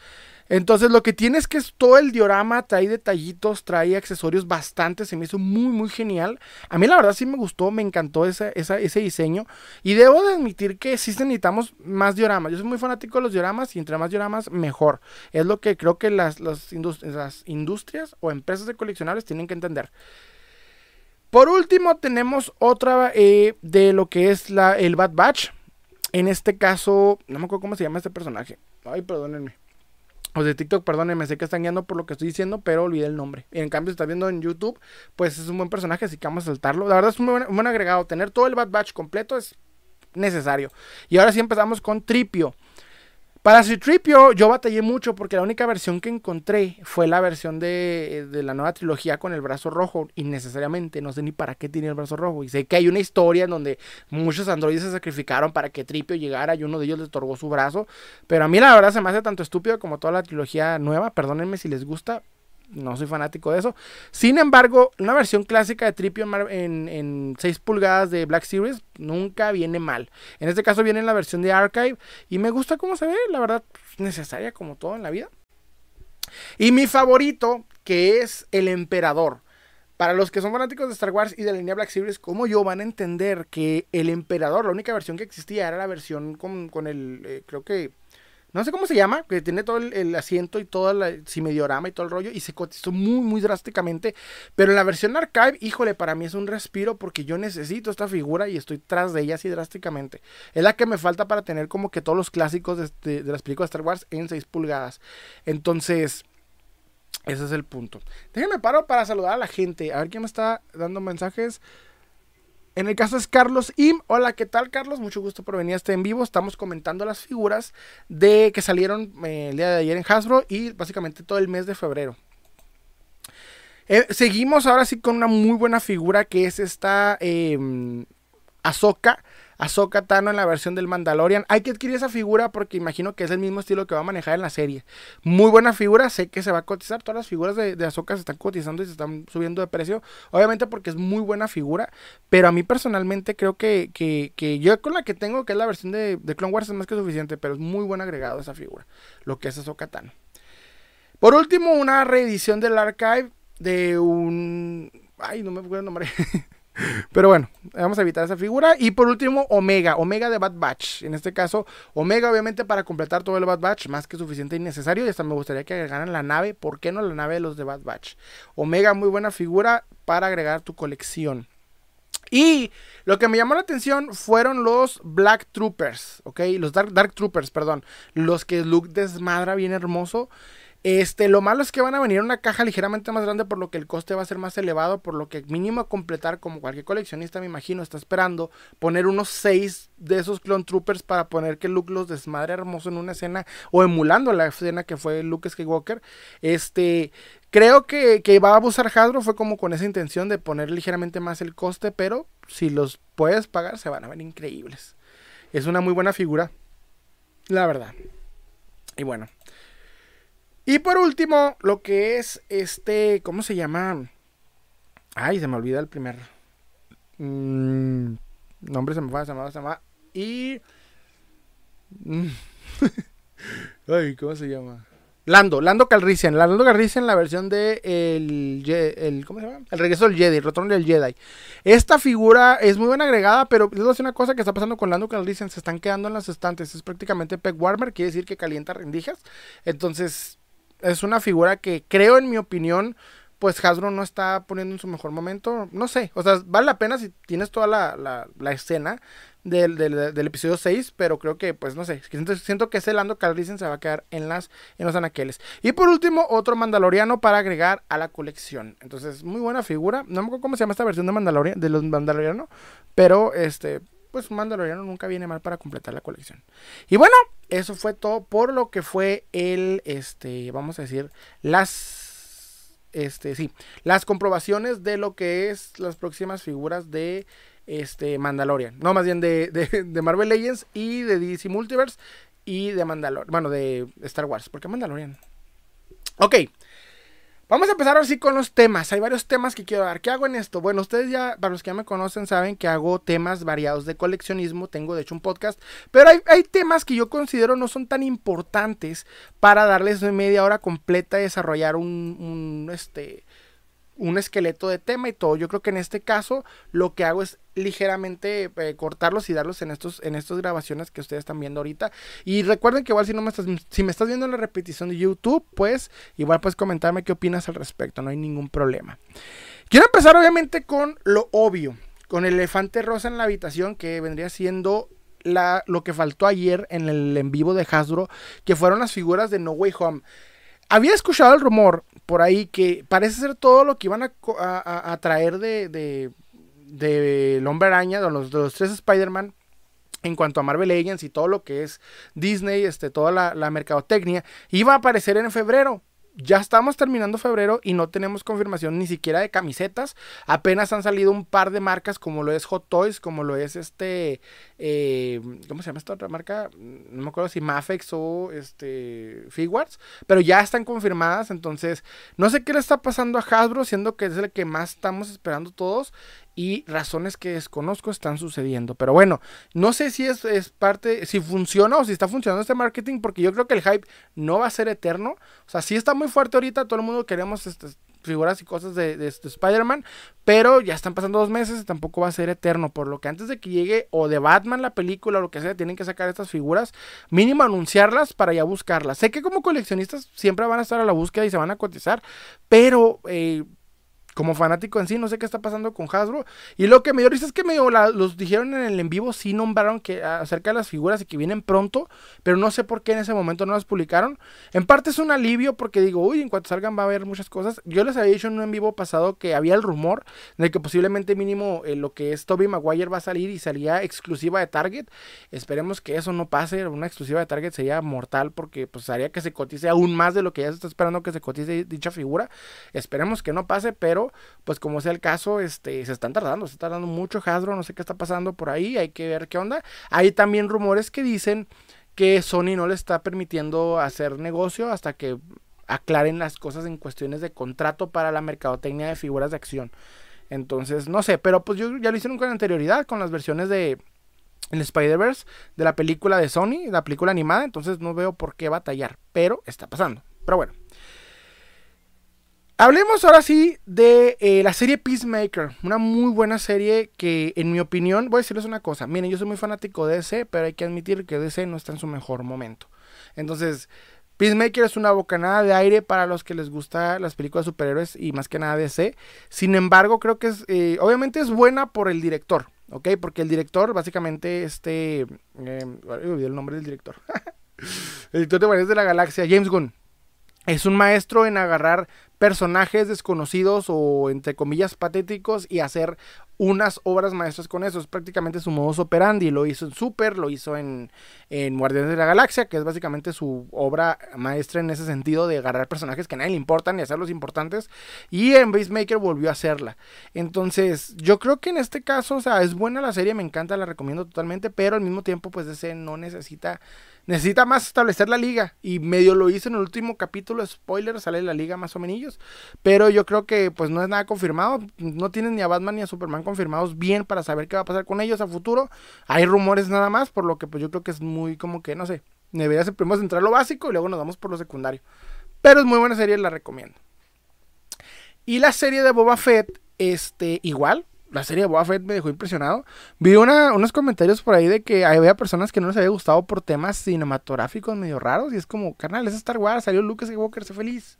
Entonces lo que tiene es que es todo el diorama, trae detallitos, trae accesorios bastante, se me hizo muy muy genial. A mí la verdad sí me gustó, me encantó ese, diseño. Y debo de admitir que sí necesitamos más dioramas. Yo soy muy fanático de los dioramas y entre más dioramas mejor. Es lo que creo que las, las industrias o empresas de coleccionables tienen que entender. Por último tenemos otra eh, de lo que es la, el Bad Batch. En este caso, no me acuerdo cómo se llama este personaje. Ay, perdónenme. O de TikTok, perdónenme, sé que están guiando por lo que estoy diciendo, pero olvidé el nombre. Y en cambio, si está viendo en YouTube, pues es un buen personaje, así que vamos a saltarlo. La verdad es un buen, un buen agregado. Tener todo el Bad Batch completo es necesario. Y ahora sí empezamos con Tripio. Para Citripio yo batallé mucho porque la única versión que encontré fue la versión de, la nueva trilogía con el brazo rojo. Innecesariamente, no sé ni para qué tiene el brazo rojo. Y sé que hay una historia en donde muchos androides se sacrificaron para que Tripio llegara y uno de ellos le otorgó su brazo. Pero a mí la verdad se me hace tanto estúpido como toda la trilogía nueva. Perdónenme si les gusta, no soy fanático de eso. Sin embargo, una versión clásica de Tripio en, en 6 pulgadas de Black Series nunca viene mal. En este caso viene en la versión de Archive y me gusta cómo se ve, la verdad, necesaria como todo en la vida. Y mi favorito, que es el Emperador. Para los que son fanáticos de Star Wars y de la línea Black Series, como yo, van a entender que el Emperador, la única versión que existía era la versión con, con el, eh, creo que no sé cómo se llama, que tiene todo el, asiento y todo el simediorama y todo el rollo, y se cotizó muy, muy drásticamente. Pero en la versión archive, híjole, para mí es un respiro porque yo necesito esta figura y estoy tras de ella así drásticamente. Es la que me falta para tener como que todos los clásicos de, de, de las películas de Star Wars en 6 pulgadas. Entonces, ese es el punto. Déjenme paro para saludar a la gente. A ver quién me está dando mensajes. En el caso es Carlos Im. Hola, ¿qué tal, Carlos? Mucho gusto por venir a este en vivo. Estamos comentando las figuras de que salieron eh, el día de ayer en Hasbro y básicamente todo el mes de febrero. Eh, seguimos ahora sí con una muy buena figura que es esta eh, Ahsoka Ahsoka Tano en la versión del Mandalorian. Hay que adquirir esa figura porque imagino que es el mismo estilo que va a manejar en la serie. Muy buena figura, sé que se va a cotizar. Todas las figuras de, de Ahsoka se están cotizando y se están subiendo de precio. Obviamente porque es muy buena figura. Pero a mí personalmente creo que, que, yo con la que tengo, que es la versión de, de, Clone Wars, es más que suficiente. Pero es muy buen agregado esa figura. Lo que es Ahsoka Tano. Por último, una reedición del archive de un... Ay, no me acuerdo el nombre. <laughs> Pero bueno, vamos a evitar esa figura. Y por último, Omega. Omega de Bad Batch. En este caso, Omega obviamente para completar todo el Bad Batch. Más que suficiente y necesario. Y hasta me gustaría que agregaran la nave. ¿Por qué no la nave de los de Bad Batch? Omega, muy buena figura para agregar tu colección. Y lo que me llamó la atención fueron los Black Troopers. ¿Ok? Los Dark, Dark Troopers, perdón. Los que Luke desmadra bien hermoso. Este, lo malo es que van a venir en una caja ligeramente más grande, por lo que el coste va a ser más elevado, por lo que mínimo completar, como cualquier coleccionista me imagino, está esperando poner unos 6 de esos Clone Troopers para poner que Luke los desmadre hermoso en una escena, o emulando la escena que fue Luke Skywalker. Este, creo que, que a abusar Hasbro, fue como con esa intención de poner ligeramente más el coste, pero si los puedes pagar, se van a ver increíbles. Es una muy buena figura, la verdad. Y bueno. Y por último, lo que es este, ¿cómo se llama? Ay, se me olvida el primer mm, nombre, se me va, se me va, se me va. Y... Mm, <laughs> ay, ¿cómo se llama? Lando, Lando Calrissian. Lando Calrissian, la versión de el, el, ¿cómo se llama? El regreso del Jedi, el retorno del Jedi. Esta figura es muy buena agregada, pero es una cosa que está pasando con Lando Calrissian. Se están quedando en las estantes. Es prácticamente peg warmer, quiere decir que calienta rendijas. Entonces, es una figura que creo, en mi opinión, pues Hasbro no está poniendo en su mejor momento. No sé, o sea, vale la pena si tienes toda la, la, escena del, del, episodio 6, pero creo que, pues no sé, siento, siento que ese Lando Calrissian se va a quedar en, las, en los anaqueles. Y por último, otro Mandaloriano para agregar a la colección. Entonces, muy buena figura. No me acuerdo cómo se llama esta versión de Mandalorian, de los Mandalorianos, pero este, pues Mandaloriano nunca viene mal para completar la colección. Y bueno, eso fue todo por lo que fue el, este, vamos a decir, las este, sí, las comprobaciones de lo que es las próximas figuras de este, Mandalorian. No, más bien de, de, Marvel Legends y de DC Multiverse y de Mandalorian. Bueno, de Star Wars. ¿Por qué Mandalorian? Ok. Vamos a empezar así con los temas. Hay varios temas que quiero dar. ¿Qué hago en esto? Bueno, ustedes ya, para los que ya me conocen, saben que hago temas variados de coleccionismo. Tengo de hecho un podcast. Pero hay, hay temas que yo considero no son tan importantes para darles media hora completa y desarrollar un, un este, un esqueleto de tema y todo. Yo creo que en este caso lo que hago es ligeramente eh, cortarlos y darlos en estos en estas grabaciones que ustedes están viendo ahorita. Y recuerden que igual si no me estás si me estás viendo en la repetición de YouTube, pues igual puedes comentarme qué opinas al respecto, no hay ningún problema. Quiero empezar obviamente con lo obvio, con el elefante rosa en la habitación que vendría siendo la, lo que faltó ayer en el en vivo de Hasbro, que fueron las figuras de No Way Home. Había escuchado el rumor por ahí que parece ser todo lo que iban a, traer de, de, de el Hombre Araña, de los, tres Spider-Man, en cuanto a Marvel Legends y todo lo que es Disney, este, toda la mercadotecnia, iba a aparecer en febrero ya estamos terminando febrero y no tenemos confirmación ni siquiera de camisetas. Apenas han salido un par de marcas como lo es Hot Toys, como lo es este, eh, ¿cómo se llama esta otra marca? No me acuerdo si Mafex o este Figuarts, pero ya están confirmadas. Entonces, no sé qué le está pasando a Hasbro, siendo que es el que más estamos esperando todos y razones que desconozco están sucediendo. Pero bueno, no sé si es, parte, si funciona o si está funcionando este marketing, porque yo creo que el hype no va a ser eterno. O sea, sí está muy fuerte ahorita, todo el mundo queremos este, figuras y cosas de, de, Spider-Man, pero ya están pasando dos meses y tampoco va a ser eterno. Por lo que antes de que llegue o de Batman la película o lo que sea, tienen que sacar estas figuras, mínimo anunciarlas para ya buscarlas. Sé que como coleccionistas siempre van a estar a la búsqueda y se van a cotizar, pero... Eh, como fanático en sí, no sé qué está pasando con Hasbro. Y lo que me dio risa es que me los dijeron en el en vivo, sí nombraron que acerca de las figuras y que vienen pronto, pero no sé por qué en ese momento no las publicaron. En parte es un alivio porque digo, uy, en cuanto salgan va a haber muchas cosas. Yo les había dicho en un en vivo pasado que había el rumor de que posiblemente mínimo eh, lo que es Toby Maguire va a salir y salía exclusiva de Target. Esperemos que eso no pase, una exclusiva de Target sería mortal porque pues haría que se cotice aún más de lo que ya se está esperando que se cotice dicha figura. Esperemos que no pase, pero pues como sea el caso, este, se están tardando, se está tardando mucho Hasbro, no sé qué está pasando por ahí, hay que ver qué onda. Hay también rumores que dicen que Sony no le está permitiendo hacer negocio hasta que aclaren las cosas en cuestiones de contrato para la mercadotecnia de figuras de acción. Entonces, no sé, pero pues yo ya lo hicieron con anterioridad con las versiones de el Spider-Verse de la película de Sony, la película animada, entonces no veo por qué batallar, pero está pasando. Pero bueno, Hablemos ahora sí de eh, la serie Peacemaker, una muy buena serie que en mi opinión, voy a decirles una cosa, miren, yo soy muy fanático de DC, pero hay que admitir que DC no está en su mejor momento. Entonces, Peacemaker es una bocanada de aire para los que les gustan las películas de superhéroes y más que nada DC. Sin embargo, creo que es, eh, obviamente es buena por el director, ¿ok? Porque el director, básicamente, este, eh, olvidé el nombre del director. <laughs> el director de Guardianes de la Galaxia, James Gunn. Es un maestro en agarrar personajes desconocidos o entre comillas patéticos y hacer unas obras maestras con eso. Es prácticamente su modus operandi. Lo hizo en Super, lo hizo en, en Guardianes de la Galaxia, que es básicamente su obra maestra en ese sentido de agarrar personajes que a nadie le importan y hacerlos importantes. Y en Maker volvió a hacerla. Entonces, yo creo que en este caso, o sea, es buena la serie, me encanta, la recomiendo totalmente, pero al mismo tiempo, pues ese no necesita necesita más establecer la liga. Y medio lo hizo en el último capítulo, spoiler, sale la liga más o menos. Pero yo creo que pues no es nada confirmado. No tienen ni a Batman ni a Superman confirmados bien para saber qué va a pasar con ellos a futuro. Hay rumores nada más, por lo que pues yo creo que es muy como que, no sé, debería ser primero centrar lo básico y luego nos vamos por lo secundario. Pero es muy buena serie, la recomiendo. Y la serie de Boba Fett, este, igual, la serie de Boba Fett me dejó impresionado. Vi unos comentarios por ahí de que había personas que no les había gustado por temas cinematográficos medio raros. Y es como, carnal, es Star Wars, salió Lucas Skywalker, sé feliz.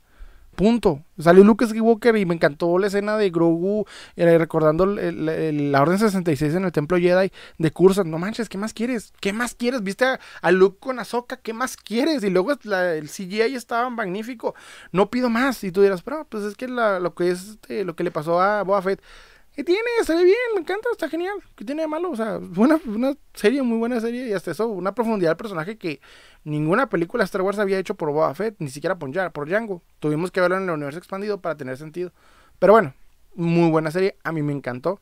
Punto. Salió Lucas Skywalker y me encantó la escena de Grogu eh, recordando la Orden 66 en el Templo Jedi de Cursa. No manches, ¿qué más quieres? ¿Qué más quieres? ¿Viste a, Luke con Ahsoka? ¿Qué más quieres? Y luego el CGI estaba magnífico. No pido más. Y tú dirás, pero pues es que lo que es este, lo que le pasó a Boba Fett ¿Qué tiene? Se ve bien, me encanta, está genial. ¿Qué tiene de malo? O sea, una, una serie, muy buena serie. Y hasta eso, una profundidad del personaje que ninguna película de Star Wars había hecho por Boba Fett, ni siquiera por, por Django. Tuvimos que verlo en el universo expandido para tener sentido. Pero bueno, muy buena serie. A mí me encantó.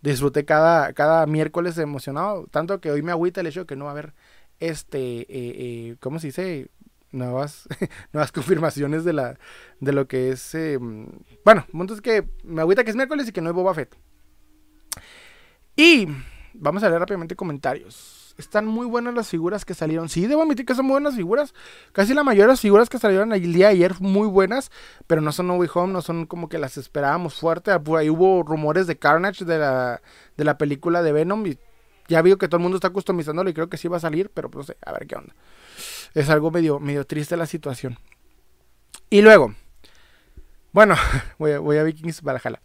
Disfruté cada, cada miércoles emocionado. Tanto que hoy me agüita el hecho de que no va a haber este, eh, eh, ¿cómo se dice? Nuevas, <laughs> nuevas confirmaciones de la de lo que es eh, bueno, es que me agüita que es miércoles y que no hay Boba Fett. Y vamos a leer rápidamente comentarios. Están muy buenas las figuras que salieron. Sí, debo admitir que son muy buenas figuras. Casi la mayoría de las figuras que salieron el día de ayer muy buenas, pero no son No Way Home, no son como que las esperábamos fuerte. ahí hubo rumores de Carnage de la, de la película de Venom y ya veo que todo el mundo está customizándolo y creo que sí va a salir, pero pues no sé, a ver qué onda es algo medio, medio triste la situación. Y luego, bueno, <laughs> voy a, voy a Vikings Valhalla.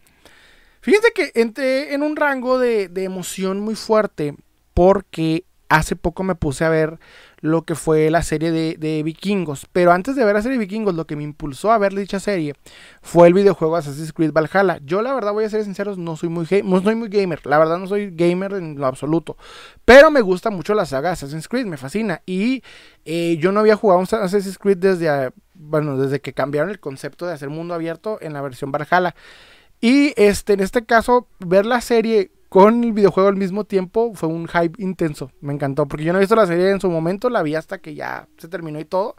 Fíjense que entré en un rango de, de emoción muy fuerte porque hace poco me puse a ver lo que fue la serie de, vikingos. Pero antes de ver la serie de vikingos, lo que me impulsó a ver dicha serie fue el videojuego Assassin's Creed Valhalla. Yo la verdad voy a ser sincero, no soy muy, no soy muy gamer. La verdad no soy gamer en lo absoluto. Pero me gusta mucho la saga Assassin's Creed, me fascina. Y eh, yo no había jugado Assassin's Creed desde, bueno, desde que cambiaron el concepto de hacer mundo abierto en la versión Valhalla. Y este, en este caso, ver la serie con el videojuego al mismo tiempo fue un hype intenso. Me encantó. Porque yo no he visto la serie en su momento, la vi hasta que ya se terminó y todo.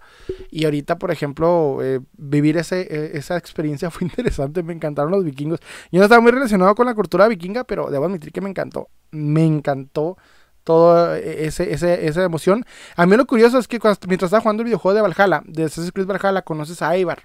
Y ahorita, por ejemplo, eh, vivir ese, eh, esa experiencia <laughs> fue interesante. Me encantaron los vikingos. Yo no estaba muy relacionado con la cultura vikinga, pero debo admitir que me encantó. Me encantó toda eh, ese, esa emoción. A mí lo curioso es que mientras estaba jugando el videojuego de Valhalla, de Assassin's Creed Valhalla, conoces a Ivar.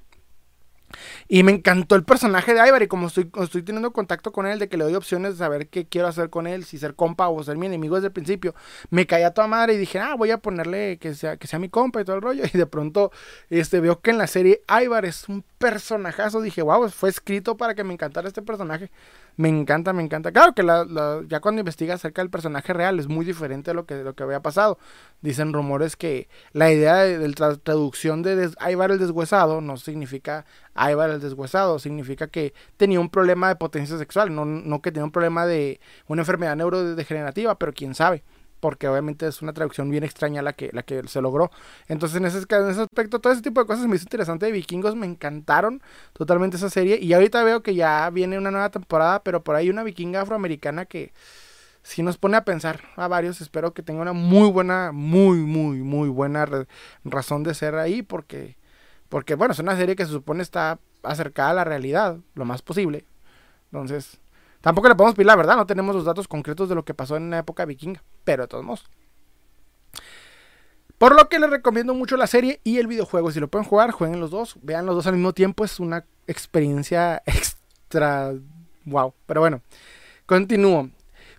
Y me encantó el personaje de Ivar y como estoy, teniendo contacto con él, de que le doy opciones de saber qué quiero hacer con él, si ser compa o ser mi enemigo desde el principio, me caía toda madre y dije, ah, voy a ponerle que sea, que sea mi compa y todo el rollo. <laughs> Y de pronto este, veo que en la serie Ivar es un personajazo. Dije, wow, fue escrito para que me encantara este personaje. Me encanta, me encanta. Claro que la, ya cuando investigas acerca del personaje real es muy diferente a lo que, lo que había pasado. Dicen rumores que la idea de, la traducción de des, el deshuesado no significa Ivar el deshuesado, significa que tenía un problema de potencia sexual, no, no que tenía un problema de una enfermedad neurodegenerativa, pero quién sabe porque obviamente es una traducción bien extraña la que, la que se logró. Entonces, en ese, en ese aspecto, todo ese tipo de cosas me hizo interesante de Vikingos, me encantaron totalmente esa serie. Y ahorita veo que ya viene una nueva temporada, pero por ahí una vikinga afroamericana que si nos pone a pensar a varios. Espero que tenga una muy buena, muy, muy, muy buena razón de ser ahí, porque, porque, bueno, es una serie que se supone está acercada a la realidad, lo más posible. Entonces, Tampoco le podemos pedir la verdad, no tenemos los datos concretos de lo que pasó en la época vikinga, pero de todos modos. Por lo que les recomiendo mucho la serie y el videojuego. Si lo pueden jugar, jueguen los dos. Vean los dos al mismo tiempo. Es una experiencia <laughs> extra. Wow. Pero bueno, continúo.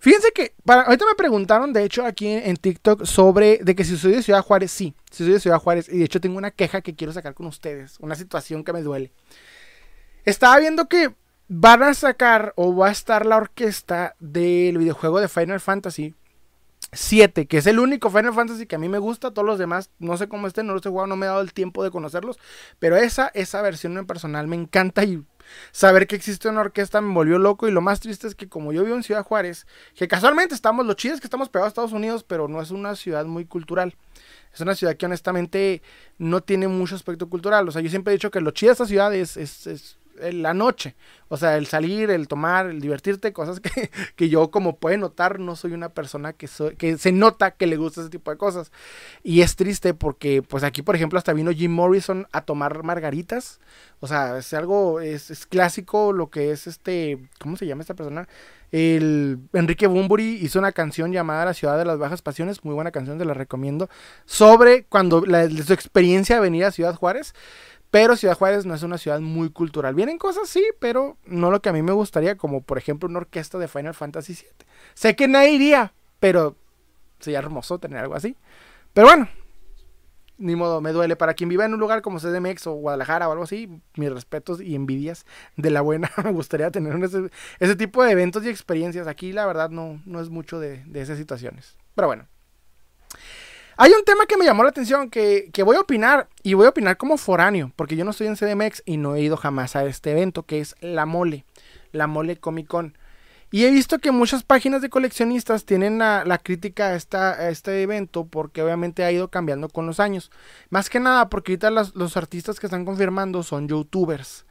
Fíjense que para, ahorita me preguntaron, de hecho, aquí en, TikTok sobre de que si soy de Ciudad Juárez, sí, si soy de Ciudad Juárez. Y de hecho tengo una queja que quiero sacar con ustedes. Una situación que me duele. Estaba viendo que van a sacar o va a estar la orquesta del videojuego de Final Fantasy 7, que es el único Final Fantasy que a mí me gusta. Todos los demás, no sé cómo estén, no los he jugado, no me he dado el tiempo de conocerlos. Pero esa, esa versión en personal me encanta y saber que existe una orquesta me volvió loco. Y lo más triste es que, como yo vivo en Ciudad Juárez, que casualmente estamos, lo chido es que estamos pegados a Estados Unidos, pero no es una ciudad muy cultural. Es una ciudad que honestamente no tiene mucho aspecto cultural. O sea, yo siempre he dicho que lo chido de esta ciudad es, la noche. O sea, el salir, el tomar, el divertirte, cosas que, <laughs> que yo como puede notar no soy una persona que, que se nota que le gusta ese tipo de cosas. Y es triste porque pues aquí por ejemplo hasta vino Jim Morrison a tomar margaritas. O sea, es algo, es, es clásico lo que es este, ¿cómo se llama esta persona? El Enrique Bumburi hizo una canción llamada La ciudad de las bajas pasiones, muy buena canción, te la recomiendo, sobre cuando la, su experiencia de venir a Ciudad Juárez. Pero Ciudad Juárez no es una ciudad muy cultural. Vienen cosas, sí, pero no lo que a mí me gustaría, como por ejemplo una orquesta de Final Fantasy VII. Sé que nadie iría, pero sería hermoso tener algo así. Pero bueno, ni modo, me duele. Para quien viva en un lugar como CDMX o Guadalajara o algo así, mis respetos y envidias de la buena. <laughs> me gustaría tener ese, tipo de eventos y experiencias. Aquí la verdad no, no es mucho de esas situaciones. Pero bueno. Hay un tema que me llamó la atención que, que, voy a opinar y voy a opinar como foráneo, porque yo no estoy en CDMX y no he ido jamás a este evento, que es la mole, la mole Comic Con. Y he visto que muchas páginas de coleccionistas tienen la, la crítica a, esta, este evento porque obviamente ha ido cambiando con los años. Más que nada porque ahorita los artistas que están confirmando son youtubers.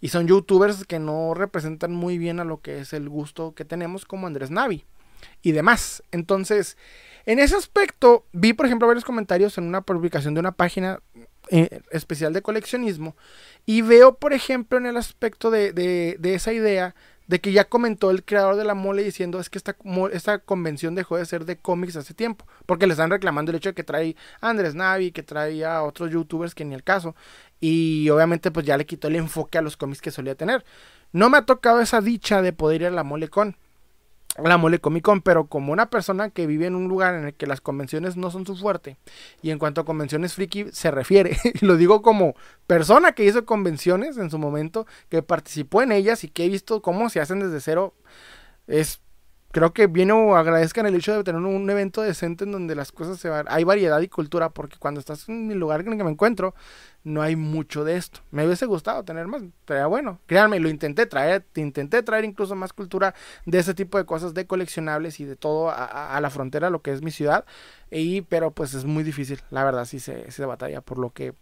Y son youtubers que no representan muy bien a lo que es el gusto que tenemos como Andrés Navi y demás. Entonces, en ese aspecto, vi, por ejemplo, varios comentarios en una publicación de una página eh, especial de coleccionismo y veo, por ejemplo, en el aspecto de, de, de, esa idea de que ya comentó el creador de la mole diciendo es que esta, esta convención dejó de ser de cómics hace tiempo, porque le están reclamando el hecho de que trae a Andrés Navi, que trae a otros youtubers que ni el caso, y obviamente pues ya le quitó el enfoque a los cómics que solía tener. No me ha tocado esa dicha de poder ir a la mole con la mole Comic Con, pero como una persona que vive en un lugar en el que las convenciones no son su fuerte, y en cuanto a convenciones friki se refiere, y <laughs> lo digo como persona que hizo convenciones en su momento, que participó en ellas y que he visto cómo se hacen desde cero, es creo que viene o agradezcan el hecho de tener un, evento decente en donde las cosas se van, hay variedad y cultura, porque cuando estás en el lugar en el que me encuentro, no hay mucho de esto. Me hubiese gustado tener más, pero bueno, créanme, lo intenté traer, intenté traer incluso más cultura de ese tipo de cosas, de coleccionables y de todo a, a la frontera, lo que es mi ciudad, y, pero pues es muy difícil, la verdad, sí se, se batalla, por lo que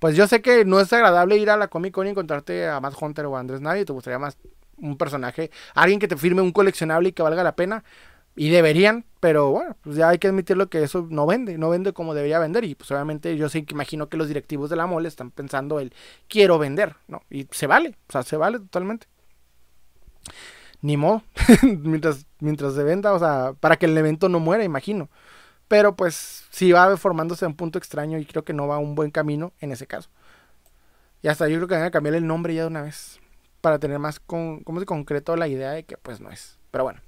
pues yo sé que no es agradable ir a la Comic Con y encontrarte a Matt Hunter o a Andrés Nadie, te gustaría más un personaje, alguien que te firme un coleccionable y que valga la pena. Y deberían, pero bueno, pues ya hay que admitirlo que eso no vende, no vende como debería vender. Y pues obviamente yo sí que imagino que los directivos de la mole están pensando el quiero vender, ¿no? Y se vale, o sea, se vale totalmente. Ni modo, <laughs> mientras, mientras se venda, o sea, para que el evento no muera, imagino. Pero pues sí va formándose un punto extraño y creo que no va a un buen camino en ese caso. Y hasta yo creo que van a cambiar el nombre ya de una vez para tener más con, ¿cómo se concreto la idea de que pues no es. Pero bueno.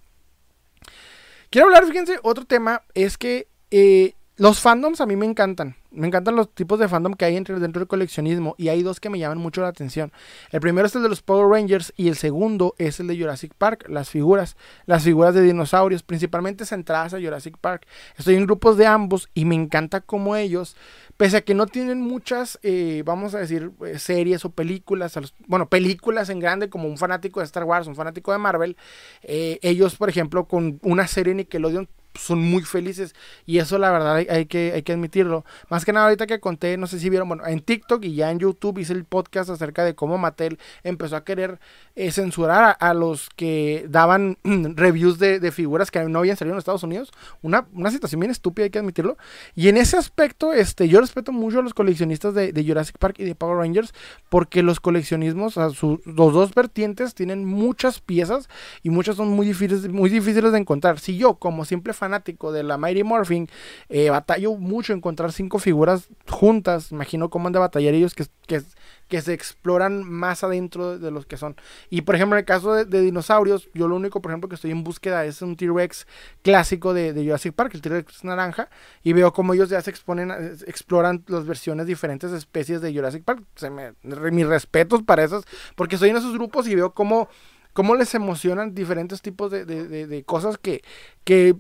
Quiero hablar, fíjense, otro tema es que eh, los fandoms a mí me encantan. Me encantan los tipos de fandom que hay entre, dentro del coleccionismo. Y hay dos que me llaman mucho la atención. El primero es el de los Power Rangers. Y el segundo es el de Jurassic Park. Las figuras. Las figuras de dinosaurios. Principalmente centradas a Jurassic Park. Estoy en grupos de ambos. Y me encanta como ellos pese a que no tienen muchas, eh, vamos a decir, eh, series o películas, bueno, películas en grande como un fanático de Star Wars, un fanático de Marvel, eh, ellos, por ejemplo, con una serie Nickelodeon son muy felices y eso la verdad hay, que, hay que admitirlo. Más que nada ahorita que conté, no sé si vieron, bueno, en TikTok y ya en YouTube hice el podcast acerca de cómo Mattel empezó a querer eh, censurar a, los que daban <clears throat> reviews de, de, figuras que no habían salido en Estados Unidos. Una, una, situación bien estúpida, hay que admitirlo. Y en ese aspecto, este, yo respeto mucho a los coleccionistas de, de Jurassic Park y de Power Rangers porque los coleccionismos, o sea, los dos vertientes tienen muchas piezas y muchas son muy difíciles, muy difíciles de encontrar. Si yo, como simple fan fanático de la Mighty Morphin, eh, batallo mucho encontrar cinco figuras juntas. Imagino cómo han de batallar ellos que, que, que, se exploran más adentro de los que son. Y por ejemplo, en el caso de, de dinosaurios, yo lo único, por ejemplo, que estoy en búsqueda es un T-Rex clásico de, de, Jurassic Park, el T-Rex naranja, y veo cómo ellos ya se exponen, exploran las versiones diferentes especies de Jurassic Park. Se me, mis respetos para esas, porque estoy en esos grupos y veo cómo cómo les emocionan diferentes tipos de, cosas que, que,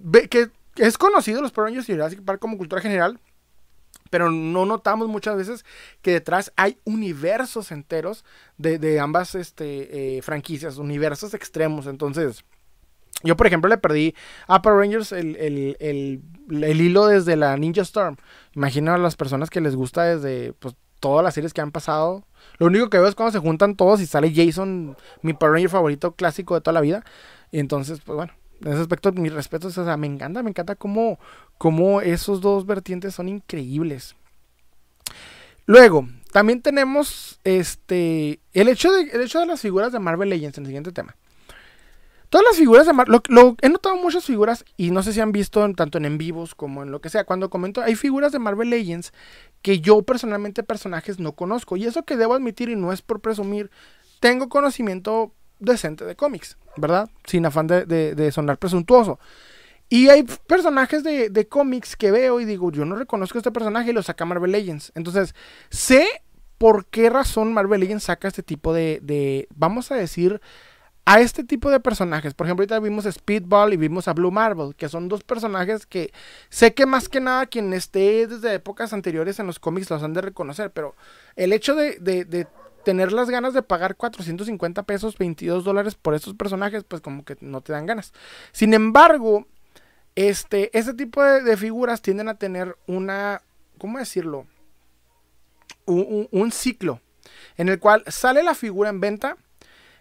es conocido los Power Rangers y Jurassic Park como cultura general, pero no notamos muchas veces que detrás hay universos enteros de, ambas este, eh, franquicias, universos extremos. Entonces, yo por ejemplo le perdí a Power Rangers el, el, hilo desde la Ninja Storm. Imagino a las personas que les gusta desde pues, todas las series que han pasado. Lo único que veo es cuando se juntan todos y sale Jason, mi Power Ranger favorito clásico de toda la vida. Y entonces, pues bueno, en ese aspecto, mi respeto, o sea, me encanta, me encanta cómo, cómo esos dos vertientes son increíbles. Luego, también tenemos este el hecho de, el hecho de las figuras de Marvel Legends en el siguiente tema. Todas las figuras de Marvel, lo, he notado muchas figuras y no sé si han visto tanto en en vivos como en lo que sea. Cuando comento, hay figuras de Marvel Legends que yo personalmente personajes no conozco. Y eso que debo admitir y no es por presumir, tengo conocimiento decente de cómics, ¿verdad? Sin afán de, sonar presuntuoso. Y hay personajes de, cómics que veo y digo, yo no reconozco este personaje y lo saca Marvel Legends. Entonces, sé por qué razón Marvel Legends saca este tipo de, vamos a decir, a este tipo de personajes. Por ejemplo, ahorita vimos a Speedball y vimos a Blue Marvel, que son dos personajes que sé que más que nada quien esté desde épocas anteriores en los cómics los han de reconocer, pero el hecho de, tener las ganas de pagar 450 pesos, 22 dólares por estos personajes, pues como que no te dan ganas. Sin embargo, este, este tipo de, figuras tienden a tener una, ¿cómo decirlo? Un, ciclo en el cual sale la figura en venta,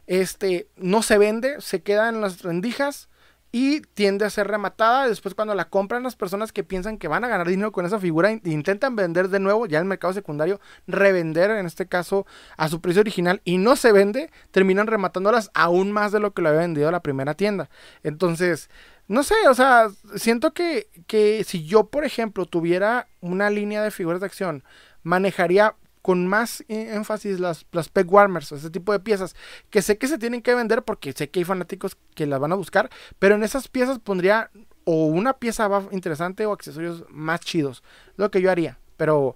este, no se vende, se queda en las rendijas, y tiende a ser rematada. Después cuando la compran las personas que piensan que van a ganar dinero con esa figura, intentan vender de nuevo ya en el mercado secundario, revender en este caso a su precio original y no se vende, terminan rematándolas aún más de lo que lo había vendido la primera tienda. Entonces, no sé, o sea, siento que, que si yo, por ejemplo, tuviera una línea de figuras de acción, manejaría con más énfasis las, las peg warmers, ese tipo de piezas, que sé que se tienen que vender porque sé que hay fanáticos que las van a buscar, pero en esas piezas pondría o una pieza interesante o accesorios más chidos, lo que yo haría, pero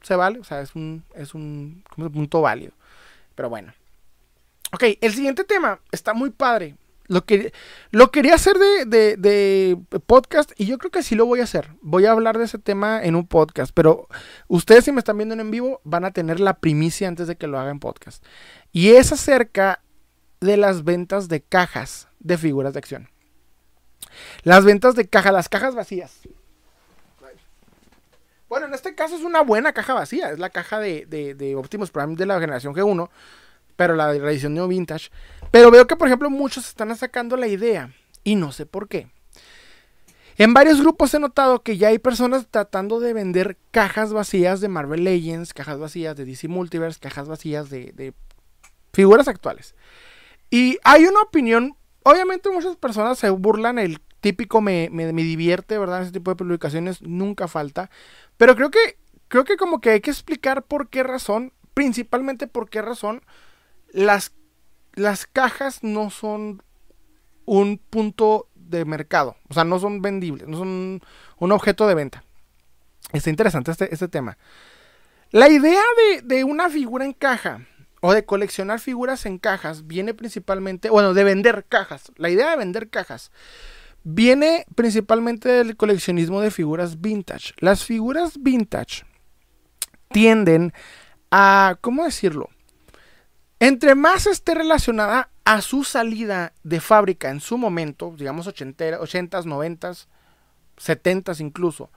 se vale, o sea, es un, es un punto válido, pero bueno. Ok, el siguiente tema está muy padre. Lo, que, lo quería hacer de, podcast y yo creo que sí lo voy a hacer. Voy a hablar de ese tema en un podcast, pero ustedes si me están viendo en vivo van a tener la primicia antes de que lo haga en podcast. Y es acerca de las ventas de cajas de figuras de acción. Las ventas de caja, las cajas vacías. Bueno, en este caso es una buena caja vacía. Es la caja de, de Optimus Prime de la generación G1 pero la edición Neo Vintage. Pero veo que, por ejemplo, muchos están sacando la idea y no sé por qué. En varios grupos he notado que ya hay personas tratando de vender cajas vacías de Marvel Legends, cajas vacías de DC Multiverse, cajas vacías de, figuras actuales. Y hay una opinión, obviamente muchas personas se burlan, el típico me, me, me divierte, ¿verdad? Ese tipo de publicaciones nunca falta. Pero creo que, creo que como que hay que explicar por qué razón, principalmente por qué razón las, las cajas no son un punto de mercado, o sea, no son vendibles, no son un objeto de venta. Está interesante este, este tema. La idea de, una figura en caja o de coleccionar figuras en cajas viene principalmente, bueno, de vender cajas. La idea de vender cajas viene principalmente del coleccionismo de figuras vintage. Las figuras vintage tienden a, ¿cómo decirlo? Entre más esté relacionada a su salida de fábrica en su momento, digamos 80, 80s, 90s, 70s incluso,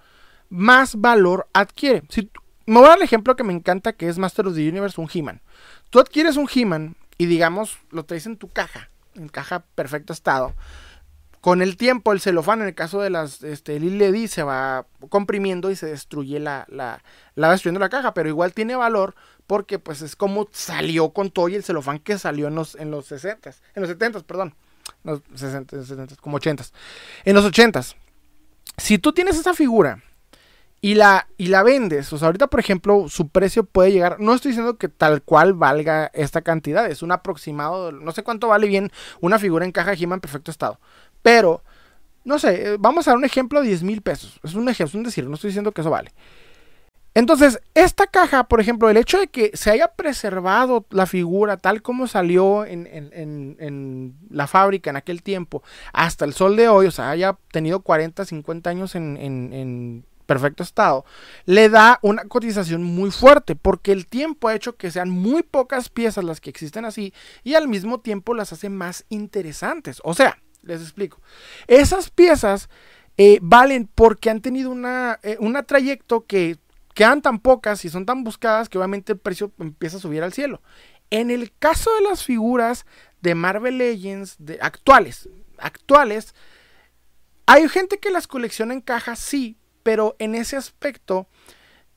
más valor adquiere. Si, me voy a dar el ejemplo que me encanta que es Master of the Universe, un He-Man. Tú adquieres un He-Man y digamos lo traes en tu caja, en caja perfecto estado. Con el tiempo, el celofán, en el caso de las este, se va comprimiendo y se destruye la destruyendo la caja, pero igual tiene valor porque pues es como salió con todo y el celofán que salió en los, en los 60 en los 70 perdón, los 60 70 como 80 en los 80 si tú tienes esa figura y la, y la vendes, o sea, ahorita por ejemplo su precio puede llegar, no estoy diciendo que tal cual valga esta cantidad, es un aproximado, no sé cuánto vale bien una figura en caja de en perfecto estado, pero, no sé, eh, vamos a dar un ejemplo de 10 mil pesos, es un ejemplo, es un decir, no estoy diciendo que eso vale. Entonces, esta caja, por ejemplo, el hecho de que se haya preservado la figura tal como salió en, la fábrica en aquel tiempo, hasta el sol de hoy, o sea, haya tenido 40, 50 años en, perfecto estado, le da una cotización muy fuerte, porque el tiempo ha hecho que sean muy pocas piezas las que existen así, y al mismo tiempo las hace más interesantes. O sea, les explico. Esas piezas eh, valen porque han tenido una, eh, trayecto que quedan tan pocas y son tan buscadas que obviamente el precio empieza a subir al cielo. En el caso de las figuras de Marvel Legends de, actuales, actuales, hay gente que las colecciona en cajas, sí, pero en ese aspecto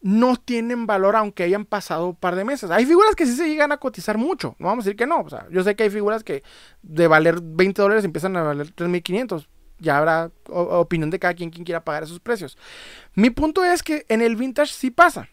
no tienen valor aunque hayan pasado un par de meses. Hay figuras que sí se llegan a cotizar mucho, no vamos a decir que no. O sea, yo sé que hay figuras que de valer 20 dólares empiezan a valer 3.500 ya habrá opinión de cada quien quien quiera pagar esos precios. Mi punto es que en el vintage sí pasa.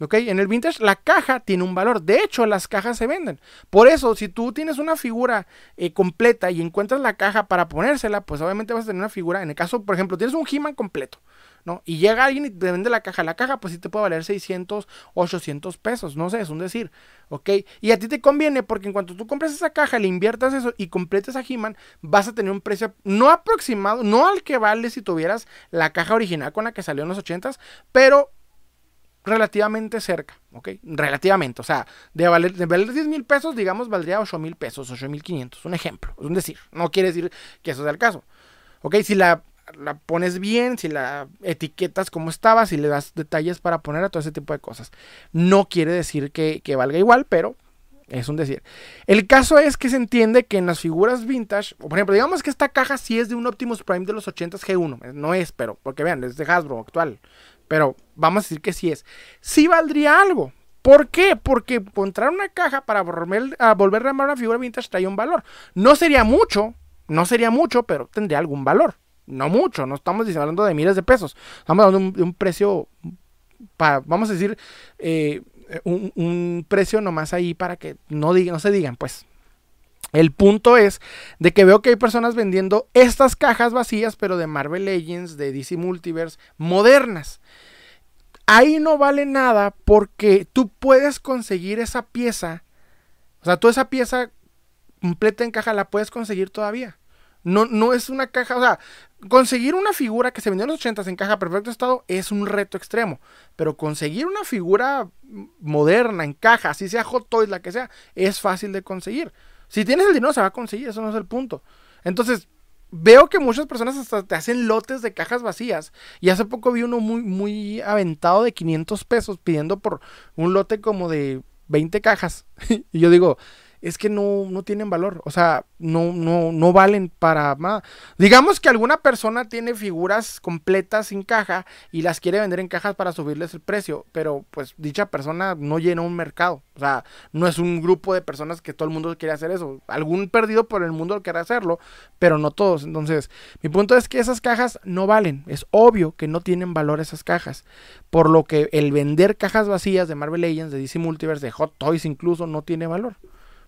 ¿Ok? En el vintage la caja tiene un valor. De hecho, las cajas se venden. Por eso, si tú tienes una figura eh, completa y encuentras la caja para ponérsela, pues obviamente vas a tener una figura. En el caso, por ejemplo, tienes un He-Man completo. ¿No? Y llega alguien y te vende la caja. La caja, pues sí te puede valer 600, 800 pesos, no sé, es un decir, ¿ok? Y a ti te conviene porque en cuanto tú compres esa caja, le inviertas eso y completes a He-Man, vas a tener un precio no aproximado, no al que vale si tuvieras la caja original con la que salió en los 80s, pero relativamente cerca, ¿ok? Relativamente, o sea, de valer, de valer 10 mil pesos, digamos, valdría 8 mil pesos, 8 mil 500, un ejemplo, es un decir, no quiere decir que eso sea el caso. ¿Ok? Si la la pones bien, si la etiquetas como estaba, si le das detalles para poner a todo ese tipo de cosas. No quiere decir que, valga igual, pero es un decir. El caso es que se entiende que en las figuras vintage, por ejemplo, digamos que esta caja sí es de un Optimus Prime de los 80s G1, no es, pero, porque vean, es de Hasbro actual, pero vamos a decir que sí es. Sí valdría algo. ¿Por qué? Porque encontrar una caja para volver a, volver a armar una figura vintage trae un valor. No sería mucho, no sería mucho, pero tendría algún valor no mucho, no estamos hablando de miles de pesos, estamos hablando de un, precio, para, vamos a decir, eh, un, precio nomás ahí para que no, no se digan, pues. El punto es de que veo que hay personas vendiendo estas cajas vacías, pero de Marvel Legends, de DC Multiverse, modernas. Ahí no vale nada porque tú puedes conseguir esa pieza, o sea, tú esa pieza completa en caja la puedes conseguir todavía. No, no es una caja, o sea, conseguir una figura que se vendió en los 80 en caja perfecto estado es un reto extremo. Pero conseguir una figura moderna en caja, así sea Hot Toys, la que sea, es fácil de conseguir. Si tienes el dinero, se va a conseguir, eso no es el punto. Entonces, veo que muchas personas hasta te hacen lotes de cajas vacías. Y hace poco vi uno muy, muy aventado de 500 pesos pidiendo por un lote como de 20 cajas. <laughs> y yo digo, es que no, no tienen valor. O sea, no, no, no valen para nada. Digamos que alguna persona tiene figuras completas sin caja y las quiere vender en cajas para subirles el precio. Pero pues dicha persona no llena un mercado. O sea, no es un grupo de personas que todo el mundo quiere hacer eso. Algún perdido por el mundo quiere hacerlo, pero no todos. Entonces, mi punto es que esas cajas no valen. Es obvio que no tienen valor esas cajas. Por lo que el vender cajas vacías de Marvel Legends, de DC Multiverse, de Hot Toys incluso, no tiene valor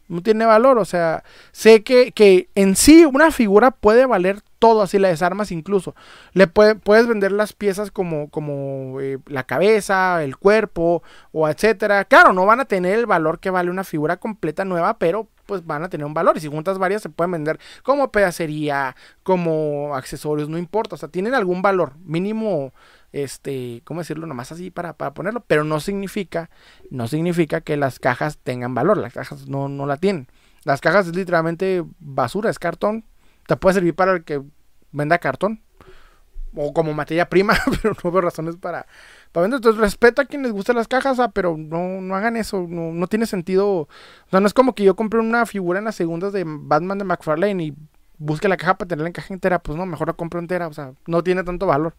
no tiene valor. O sea, sé que, que, en sí una figura puede valer todo, así la desarmas incluso. Le puedes vender las piezas como, como eh, la cabeza, el cuerpo, o etcétera. Claro, no van a tener el valor que vale una figura completa nueva, pero pues van a tener un valor. Y si juntas varias se pueden vender como pedacería, como accesorios, no importa. O sea, tienen algún valor mínimo este, ¿cómo decirlo? Nomás así para, para ponerlo, pero no significa, no significa que las cajas tengan valor, las cajas no, no la tienen. Las cajas es literalmente basura, es cartón, te puede servir para el que venda cartón o como materia prima, <laughs> pero no veo razones para, para vender. Entonces, respeto a quienes les las cajas, ah, pero no, no hagan eso, no, no tiene sentido. O sea, no es como que yo compré una figura en las segundas de Batman de McFarlane y busque la caja para tenerla en caja entera, pues no, mejor la compro entera, o sea, no tiene tanto valor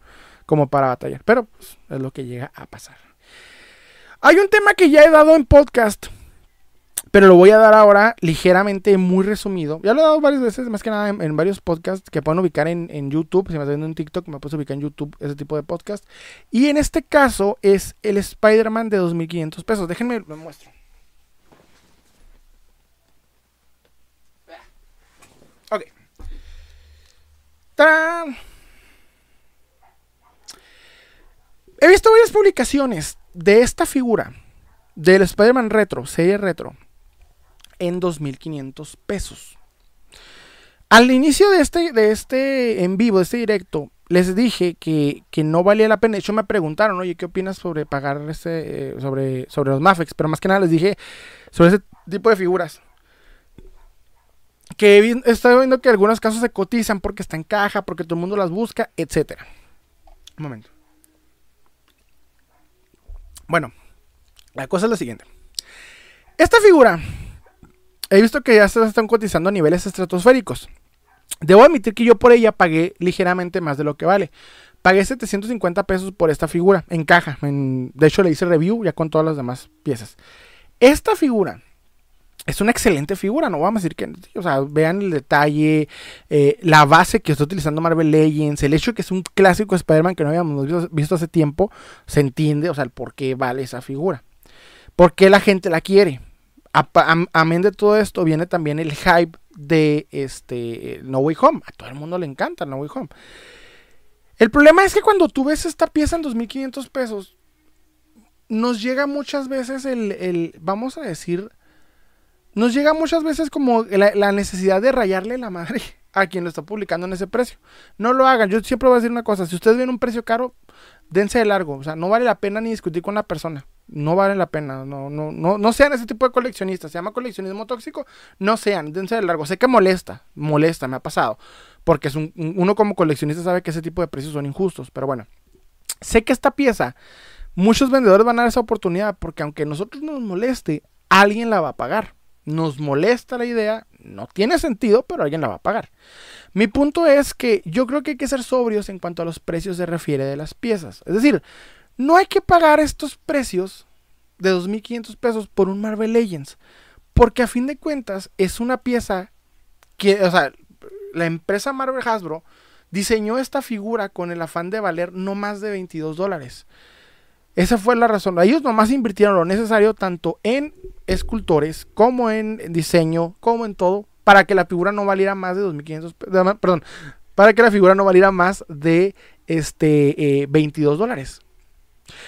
como para batallar. Pero pues, es lo que llega a pasar. Hay un tema que ya he dado en podcast, pero lo voy a dar ahora ligeramente muy resumido. Ya lo he dado varias veces, más que nada en, varios podcasts que pueden ubicar en, YouTube. Si me estás viendo en TikTok, me puedes ubicar en YouTube ese tipo de podcast. Y en este caso es el Spider-Man de 2.500 pesos. Déjenme, lo muestro. Ok. ¡Tarán! He visto varias publicaciones de esta figura, del Spider-Man Retro, serie Retro, en 2.500 pesos. Al inicio de este, de este en vivo, de este directo, les dije que, no valía la pena. De hecho, me preguntaron, oye, ¿qué opinas sobre pagar ese, eh, sobre, sobre los Mafex? Pero más que nada les dije sobre ese tipo de figuras. Que he estado viendo que algunos casos se cotizan porque está en caja, porque todo el mundo las busca, etc. Un momento. Bueno, la cosa es la siguiente. Esta figura, he visto que ya se están cotizando a niveles estratosféricos. Debo admitir que yo por ella pagué ligeramente más de lo que vale. Pagué 750 pesos por esta figura en caja. de hecho, le hice review ya con todas las demás piezas. Esta figura es una excelente figura, no vamos a decir que, o sea, vean el detalle, eh, la base que está utilizando Marvel Legends, el hecho de que es un clásico Spider-Man que no habíamos visto, hace tiempo, se entiende, o sea, el por qué vale esa figura. ¿Por qué la gente la quiere? Amén de todo esto, viene también el hype de este No Way Home. A todo el mundo le encanta No Way Home. El problema es que cuando tú ves esta pieza en 2.500 pesos, nos llega muchas veces el, vamos a decir, nos llega muchas veces como la, necesidad de rayarle la madre a quien lo está publicando en ese precio. No lo hagan. Yo siempre voy a decir una cosa. Si ustedes ven un precio caro, dense de largo. O sea, no vale la pena ni discutir con la persona. No vale la pena. No, no, no, no sean ese tipo de coleccionistas. Se llama coleccionismo tóxico. No sean. Dense de largo. Sé que molesta. Molesta, me ha pasado. Porque es un, uno como coleccionista sabe que ese tipo de precios son injustos. Pero bueno. Sé que esta pieza, muchos vendedores van a dar esa oportunidad. Porque aunque a nosotros nos moleste, alguien la va a pagar. Nos molesta la idea. No tiene sentido, pero alguien la va a pagar. Mi punto es que yo creo que hay que ser sobrios en cuanto a los precios se refiere de las piezas. Es decir, no hay que pagar estos precios de 2.500 pesos por un Marvel Legends. Porque a fin de cuentas es una pieza que, o sea, la empresa Marvel Hasbro diseñó esta figura con el afán de valer no más de 22 dólares. Esa fue la razón. Ellos nomás invirtieron lo necesario tanto en escultores como en diseño, como en todo, para que la figura no valiera más de 2.500, perdón, para que la figura no valiera más de este 22 eh, dólares.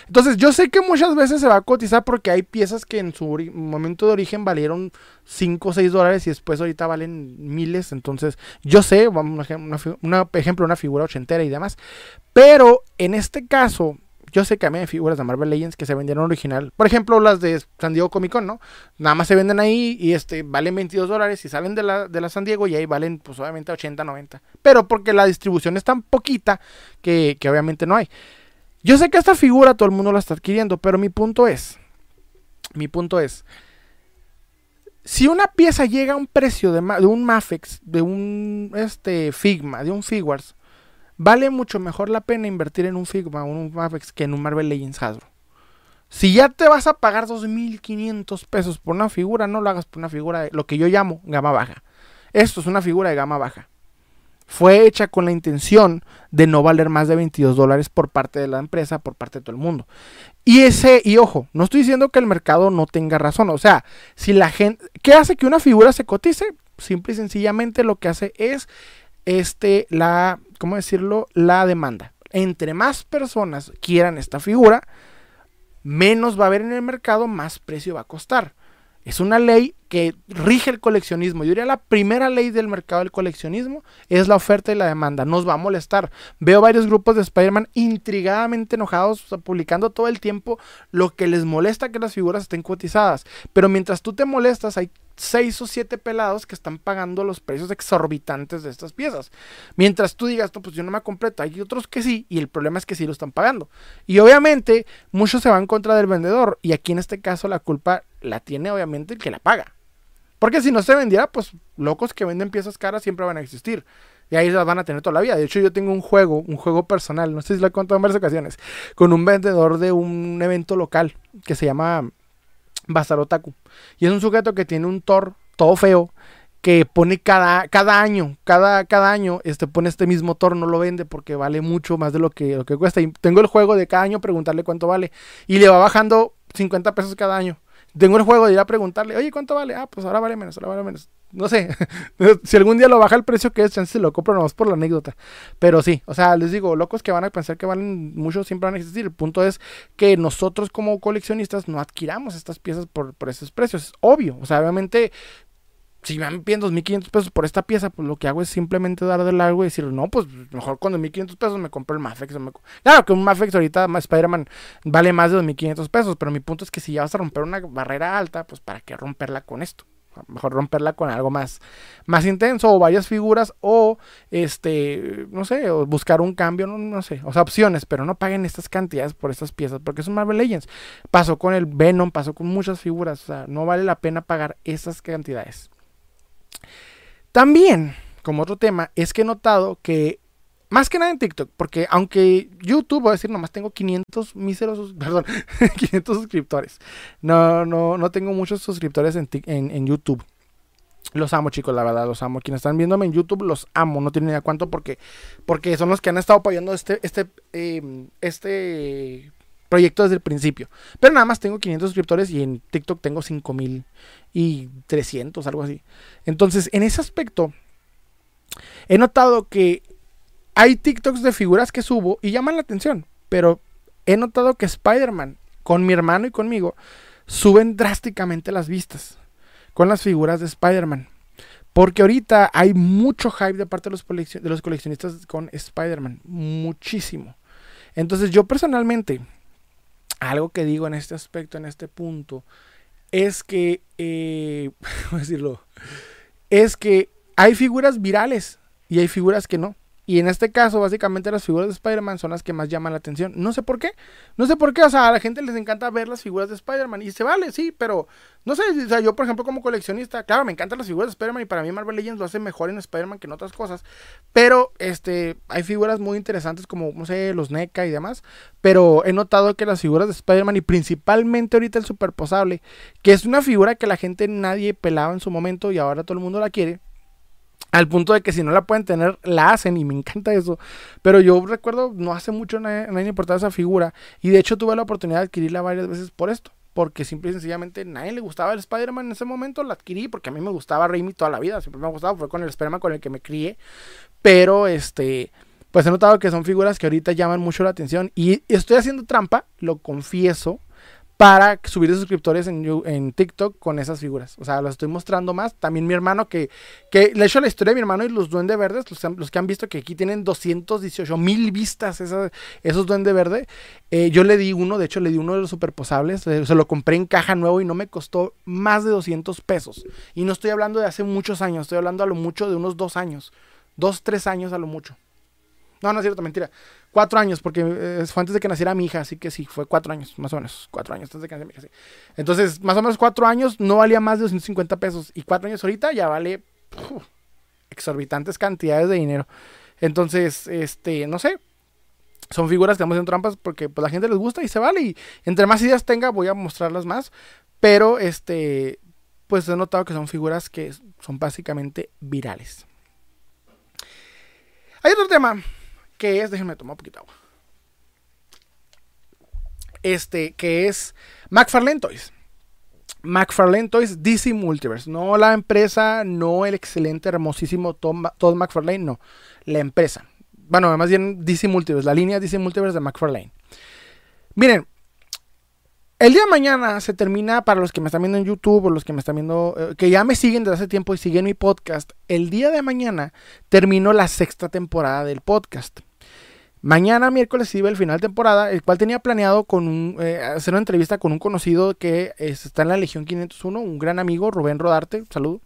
Entonces, yo sé que muchas veces se va a cotizar porque hay piezas que en su momento de origen valieron 5 o 6 dólares y después ahorita valen miles. Entonces, yo sé, vamos, un ejemplo, una figura ochentera y demás. Pero en este caso, yo sé que a mí hay figuras de Marvel Legends que se vendieron original. Por ejemplo, las de San Diego Comic Con, ¿no? Nada más se venden ahí y este valen 22 dólares y salen de la, de la San Diego y ahí valen, pues obviamente 80, 90. Pero porque la distribución es tan poquita que, que obviamente no hay. Yo sé que esta figura todo el mundo la está adquiriendo, pero mi punto es, mi punto es, si una pieza llega a un precio de, de un Mafex, de un este, Figma, de un Figures, vale mucho mejor la pena invertir en un Figma o un Mafex que en un Marvel Legends Hasbro. Si ya te vas a pagar 2.500 pesos por una figura, no lo hagas por una figura de lo que yo llamo gama baja. Esto es una figura de gama baja fue hecha con la intención de no valer más de 22 dólares por parte de la empresa, por parte de todo el mundo. Y ese, y ojo, no estoy diciendo que el mercado no tenga razón. O sea, si la gente, ¿qué hace que una figura se cotice? Simple y sencillamente lo que hace es, este, la, ¿cómo decirlo? La demanda. Entre más personas quieran esta figura, menos va a haber en el mercado, más precio va a costar. Es una ley que rige el coleccionismo. Yo diría la primera ley del mercado del coleccionismo es la oferta y la demanda. Nos va a molestar. Veo varios grupos de Spider-Man intrigadamente enojados, publicando todo el tiempo lo que les molesta que las figuras estén cotizadas. Pero mientras tú te molestas, hay seis o siete pelados que están pagando los precios exorbitantes de estas piezas. Mientras tú digas, no, pues yo no me completo, hay otros que sí, y el problema es que sí lo están pagando. Y obviamente, muchos se van contra del vendedor, y aquí en este caso la culpa la tiene obviamente el que la paga. Porque si no se vendiera, pues locos que venden piezas caras siempre van a existir. Y ahí las van a tener toda la vida. De hecho, yo tengo un juego, un juego personal, no sé si lo he contado en varias ocasiones, con un vendedor de un evento local que se llama Bazar Otaku. Y es un sujeto que tiene un Thor todo feo que pone cada, cada año, cada, cada año, este, pone este mismo Thor, no lo vende porque vale mucho más de lo que, lo que cuesta. Y tengo el juego de cada año preguntarle cuánto vale. Y le va bajando 50 pesos cada año. Tengo el juego de ir a preguntarle, oye, ¿cuánto vale? Ah, pues ahora vale menos, ahora vale menos. No sé, <laughs> si algún día lo baja el precio que es, chance lo compro nomás por la anécdota. Pero sí, o sea, les digo, locos que van a pensar que valen mucho siempre van a existir. El punto es que nosotros como coleccionistas no adquiramos estas piezas por, por esos precios. Es obvio, o sea, obviamente si me piden 2.500 pesos por esta pieza, pues lo que hago es simplemente dar de largo y decir, no, pues mejor con 2.500 pesos me compro el Mafex. Claro que un Mafex ahorita, Spider-Man, vale más de 2.500 pesos, pero mi punto es que si ya vas a romper una barrera alta, pues para qué romperla con esto. Mejor romperla con algo más, más intenso o varias figuras o, este, no sé, o buscar un cambio, no, no sé, o sea, opciones, pero no paguen estas cantidades por estas piezas porque son Marvel Legends. Pasó con el Venom, pasó con muchas figuras, o sea, no vale la pena pagar esas cantidades. También, como otro tema, es que he notado que, más que nada en TikTok, porque aunque YouTube, voy a decir, nomás tengo 500 míseros, <laughs> perdón, 500 suscriptores. No, no, no tengo muchos suscriptores en, en, YouTube. Los amo, chicos, la verdad, los amo. Quienes están viéndome en YouTube, los amo. No tienen idea cuánto porque, porque son los que han estado apoyando este, este, em, este proyecto desde el principio. Pero nada más tengo 500 suscriptores y en TikTok tengo 5000 y 300, algo así. Entonces, en ese aspecto, he notado que hay TikToks de figuras que subo y llaman la atención. Pero he notado que Spider-Man, con mi hermano y conmigo, suben drásticamente las vistas con las figuras de Spider-Man. Porque ahorita hay mucho hype de parte de los, de los coleccionistas con Spider-Man. Muchísimo. Entonces yo personalmente algo que digo en este aspecto, en este punto, es que, eh, <laughs> ¿cómo decirlo? Es que hay figuras virales y hay figuras que no. Y en este caso, básicamente las figuras de Spider-Man son las que más llaman la atención. No sé por qué. No sé por qué. O sea, a la gente les encanta ver las figuras de Spider-Man. Y se vale, sí, pero no sé. O sea, yo, por ejemplo, como coleccionista, claro, me encantan las figuras de Spider-Man. Y para mí Marvel Legends lo hace mejor en Spider-Man que en otras cosas. Pero, este, hay figuras muy interesantes como, no sé, los NECA y demás. Pero he notado que las figuras de Spider-Man y principalmente ahorita el Superposable, que es una figura que la gente nadie pelaba en su momento y ahora todo el mundo la quiere al punto de que si no la pueden tener, la hacen y me encanta eso. Pero yo recuerdo, no hace mucho nadie, nadie importaba esa figura. Y de hecho tuve la oportunidad de adquirirla varias veces por esto. Porque simple y sencillamente nadie le gustaba el Spider-Man en ese momento, la adquirí porque a mí me gustaba Raimi toda la vida. Siempre me ha gustado, fue con el Spider-Man con el que me crié. Pero este, pues he notado que son figuras que ahorita llaman mucho la atención. Y estoy haciendo trampa, lo confieso para subir suscriptores en, TikTok con esas figuras. O sea, los estoy mostrando más. También mi hermano que, le he hecho la historia de mi hermano y los duendes verdes, los, que han visto que aquí tienen 218 mil vistas esos duendes verdes. Eh, yo le di uno, de hecho le di uno de los superposables, eh, se lo compré en caja nuevo y no me costó más de 200 pesos. Y no estoy hablando de hace muchos años, estoy hablando a lo mucho de unos dos años. Dos, tres años a lo mucho. No, no es cierto, mentira. Cuatro años, porque eh, fue antes de que naciera mi hija, así que sí, fue cuatro años, más o menos. Cuatro años antes de que naciera mi hija, sí. Entonces, más o menos cuatro años no valía más de 250 pesos. Y cuatro años ahorita ya vale exorbitantes cantidades de dinero. Entonces, este, no sé. Son figuras que estamos en trampas porque pues, la gente les gusta y se vale. Y entre más ideas tenga, voy a mostrarlas más. Pero, este, pues he notado que son figuras que son básicamente virales. Hay otro tema que es, déjenme tomar un poquito de agua. Este, que es McFarlane Toys. McFarlane Toys DC Multiverse. No la empresa, no el excelente, hermosísimo Todd McFarlane, no. La empresa. Bueno, más bien DC Multiverse, la línea DC Multiverse de McFarlane. Miren, el día de mañana se termina, para los que me están viendo en YouTube o los que me están viendo, eh, que ya me siguen desde hace tiempo y siguen mi podcast, el día de mañana terminó la sexta temporada del podcast. Mañana, miércoles, iba el final de temporada, el cual tenía planeado con eh, hacer una entrevista con un conocido que está en la Legión 501, un gran amigo, Rubén Rodarte, saludo.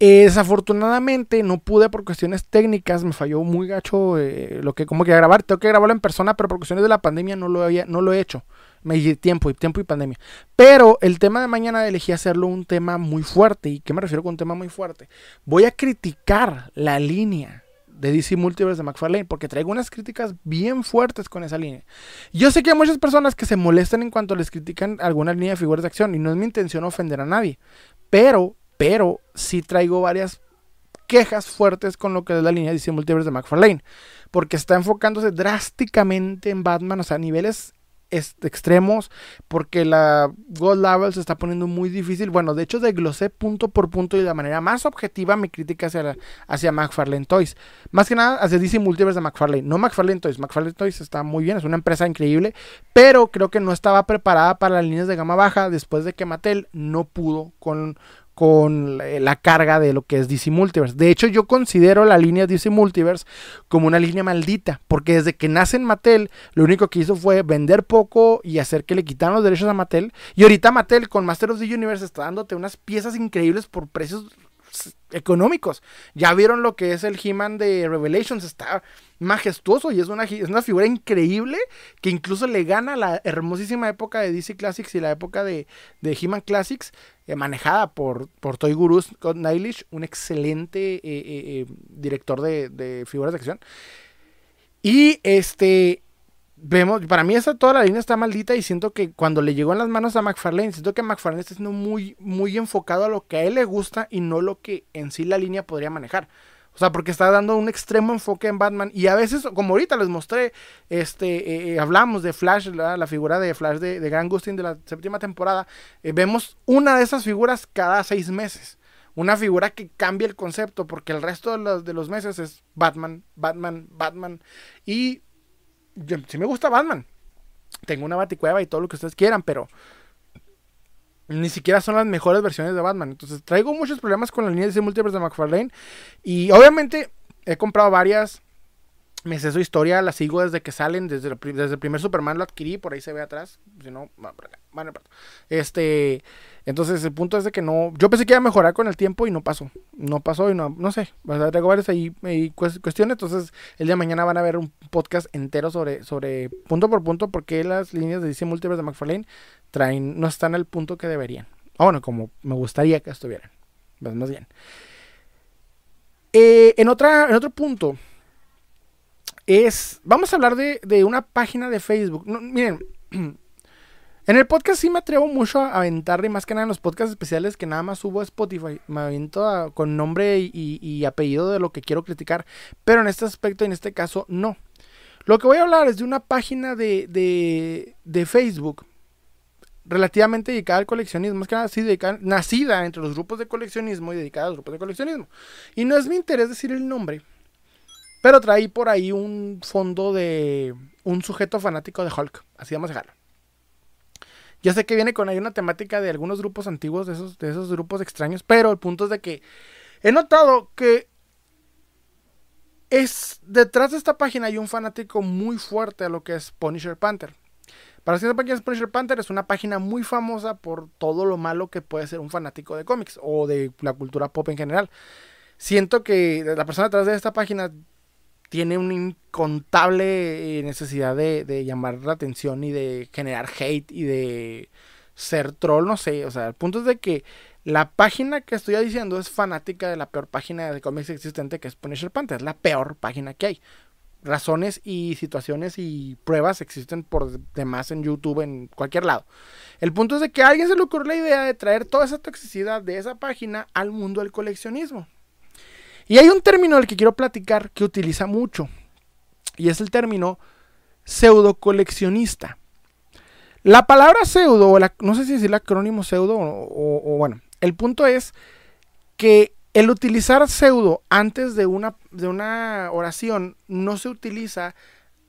Eh, desafortunadamente no pude por cuestiones técnicas, me falló muy gacho eh, lo que como que grabar, tengo que grabarlo en persona, pero por cuestiones de la pandemia no lo había, no lo he hecho. Me tiempo y tiempo y pandemia. Pero el tema de mañana elegí hacerlo un tema muy fuerte. ¿Y qué me refiero con un tema muy fuerte? Voy a criticar la línea de DC Multiverse de McFarlane, porque traigo unas críticas bien fuertes con esa línea. Yo sé que hay muchas personas que se molestan en cuanto les critican alguna línea de figuras de acción, y no es mi intención ofender a nadie, pero, pero sí traigo varias quejas fuertes con lo que es la línea de DC Multiverse de McFarlane, porque está enfocándose drásticamente en Batman, o sea, a niveles extremos, porque la Gold Level se está poniendo muy difícil. Bueno, de hecho desglosé punto por punto y de la manera más objetiva mi crítica hacia, hacia McFarlane Toys. Más que nada hacia DC Multiverse de McFarlane. No McFarlane Toys. McFarlane Toys está muy bien, es una empresa increíble, pero creo que no estaba preparada para las líneas de gama baja después de que Mattel no pudo con con la carga de lo que es DC Multiverse. De hecho, yo considero la línea DC Multiverse como una línea maldita, porque desde que nace en Mattel, lo único que hizo fue vender poco y hacer que le quitaran los derechos a Mattel. Y ahorita Mattel con Master of the Universe está dándote unas piezas increíbles por precios económicos. Ya vieron lo que es el He-Man de Revelations, está majestuoso y es una, es una figura increíble que incluso le gana la hermosísima época de DC Classics y la época de, de He-Man Classics, eh, manejada por, por Toy Guru Scott un excelente eh, eh, director de, de figuras de acción. Y este, vemos, para mí esa toda la línea está maldita y siento que cuando le llegó en las manos a McFarlane, siento que McFarlane está siendo muy, muy enfocado a lo que a él le gusta y no lo que en sí la línea podría manejar. O sea, porque está dando un extremo enfoque en Batman. Y a veces, como ahorita les mostré, este, eh, eh, hablamos de Flash, la, figura de Flash de, de Grant Gustin de la séptima temporada. Eh, vemos una de esas figuras cada seis meses. Una figura que cambia el concepto, porque el resto de los, de los meses es Batman, Batman, Batman. Y yo, sí me gusta Batman. Tengo una baticueva y todo lo que ustedes quieran, pero ni siquiera son las mejores versiones de Batman. Entonces traigo muchos problemas con la línea de Multiverse de McFarlane. Y obviamente he comprado varias. Me sé su historia, la sigo desde que salen, desde el, desde el primer Superman lo adquirí, por ahí se ve atrás. Si no, bueno, este. Entonces el punto es de que no, yo pensé que iba a mejorar con el tiempo y no pasó, no pasó y no, no sé, tengo varias ahí, cuestiones, entonces el día de mañana van a ver un podcast entero sobre, sobre punto por punto por qué las líneas de DC Multiverse de McFarlane traen, no están al punto que deberían, o bueno, como me gustaría que estuvieran, pues más bien. Eh, en, otra, en otro punto es, vamos a hablar de, de una página de Facebook, miren, <clears throat> En el podcast sí me atrevo mucho a aventarle, más que nada en los podcasts especiales que nada más subo a Spotify. Me aviento con nombre y, apellido de lo que quiero criticar. Pero en este aspecto, en este caso, no. Lo que voy a hablar es de una página de, de, Facebook relativamente dedicada al coleccionismo, más que nada así dedicada, nacida entre los grupos de coleccionismo y dedicada a los grupos de coleccionismo. Y no es mi interés decir el nombre, pero traí por ahí un fondo de un sujeto fanático de Hulk, así vamos a dejarlo. Ya sé que viene con ahí una temática de algunos grupos antiguos, de esos, de esos grupos extraños, pero el punto es de que he notado que es detrás de esta página hay un fanático muy fuerte a lo que es Punisher Panther. Para si no página es Punisher Panther, es una página muy famosa por todo lo malo que puede ser un fanático de cómics o de la cultura pop en general. Siento que la persona detrás de esta página tiene una incontable eh, necesidad de, llamar la atención y de generar hate y de ser troll, no sé, o sea, el punto es de que la página que estoy diciendo es fanática de la peor página de cómics existente que es Punisher Panther, es la peor página que hay. Razones y situaciones y pruebas existen por demás en YouTube, en cualquier lado. El punto es de que a alguien se le ocurrió la idea de traer toda esa toxicidad de esa página al mundo del coleccionismo. Y hay un término del que quiero platicar que utiliza mucho. Y es el término pseudo coleccionista. La palabra pseudo, o no sé si es el acrónimo pseudo, o, bueno, el punto es que el utilizar pseudo antes de una, de una oración no se utiliza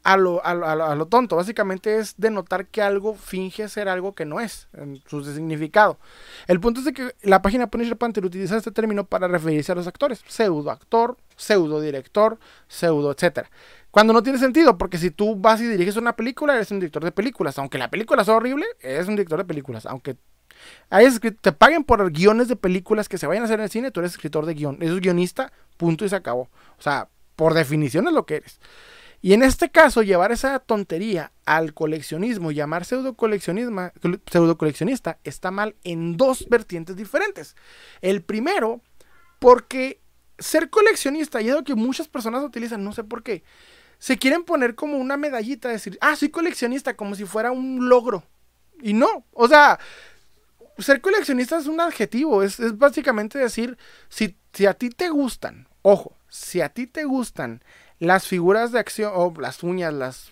a lo, a, a lo, tonto. Básicamente es denotar que algo finge ser algo que no es, en su significado. El punto es de que la página Punisher Panther utiliza este término para referirse a los actores. Pseudo actor, pseudo director, pseudo, etc. Cuando no tiene sentido, porque si tú vas y diriges una película, eres un director de películas. Aunque la película sea horrible, eres un director de películas. Aunque te paguen por guiones de películas que se vayan a hacer en el cine, tú eres escritor de guion. Eres guionista, punto y se acabó. O sea, por definición es lo que eres. Y en este caso, llevar esa tontería al coleccionismo, llamar pseudo, pseudo coleccionista, está mal en dos vertientes diferentes. El primero, porque ser coleccionista, y es lo que muchas personas utilizan, no sé por qué, se quieren poner como una medallita, decir, ah, soy coleccionista, como si fuera un logro. Y no, o sea, ser coleccionista es un adjetivo, es, es básicamente decir, si, si a ti te gustan, ojo, si a ti te gustan las figuras de acción, o las uñas, las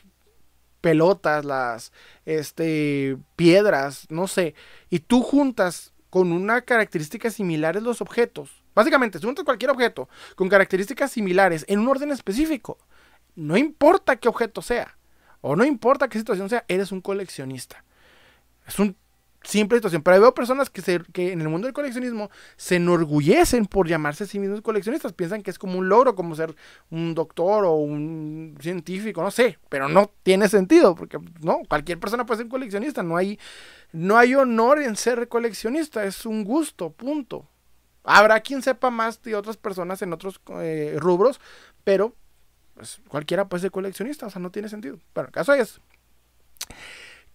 pelotas, las este, piedras, no sé, y tú juntas con una característica similares los objetos, básicamente, si juntas cualquier objeto con características similares en un orden específico, no importa qué objeto sea, o no importa qué situación sea, eres un coleccionista. Es un simple situación. Pero veo personas que, se, que en el mundo del coleccionismo se enorgullecen por llamarse a sí mismos coleccionistas. Piensan que es como un logro, como ser un doctor o un científico, no sé. Pero no tiene sentido, porque no, cualquier persona puede ser coleccionista. No hay, no hay honor en ser coleccionista, es un gusto, punto. Habrá quien sepa más de otras personas en otros eh, rubros, pero pues, cualquiera puede ser coleccionista, o sea, no tiene sentido. Pero el caso es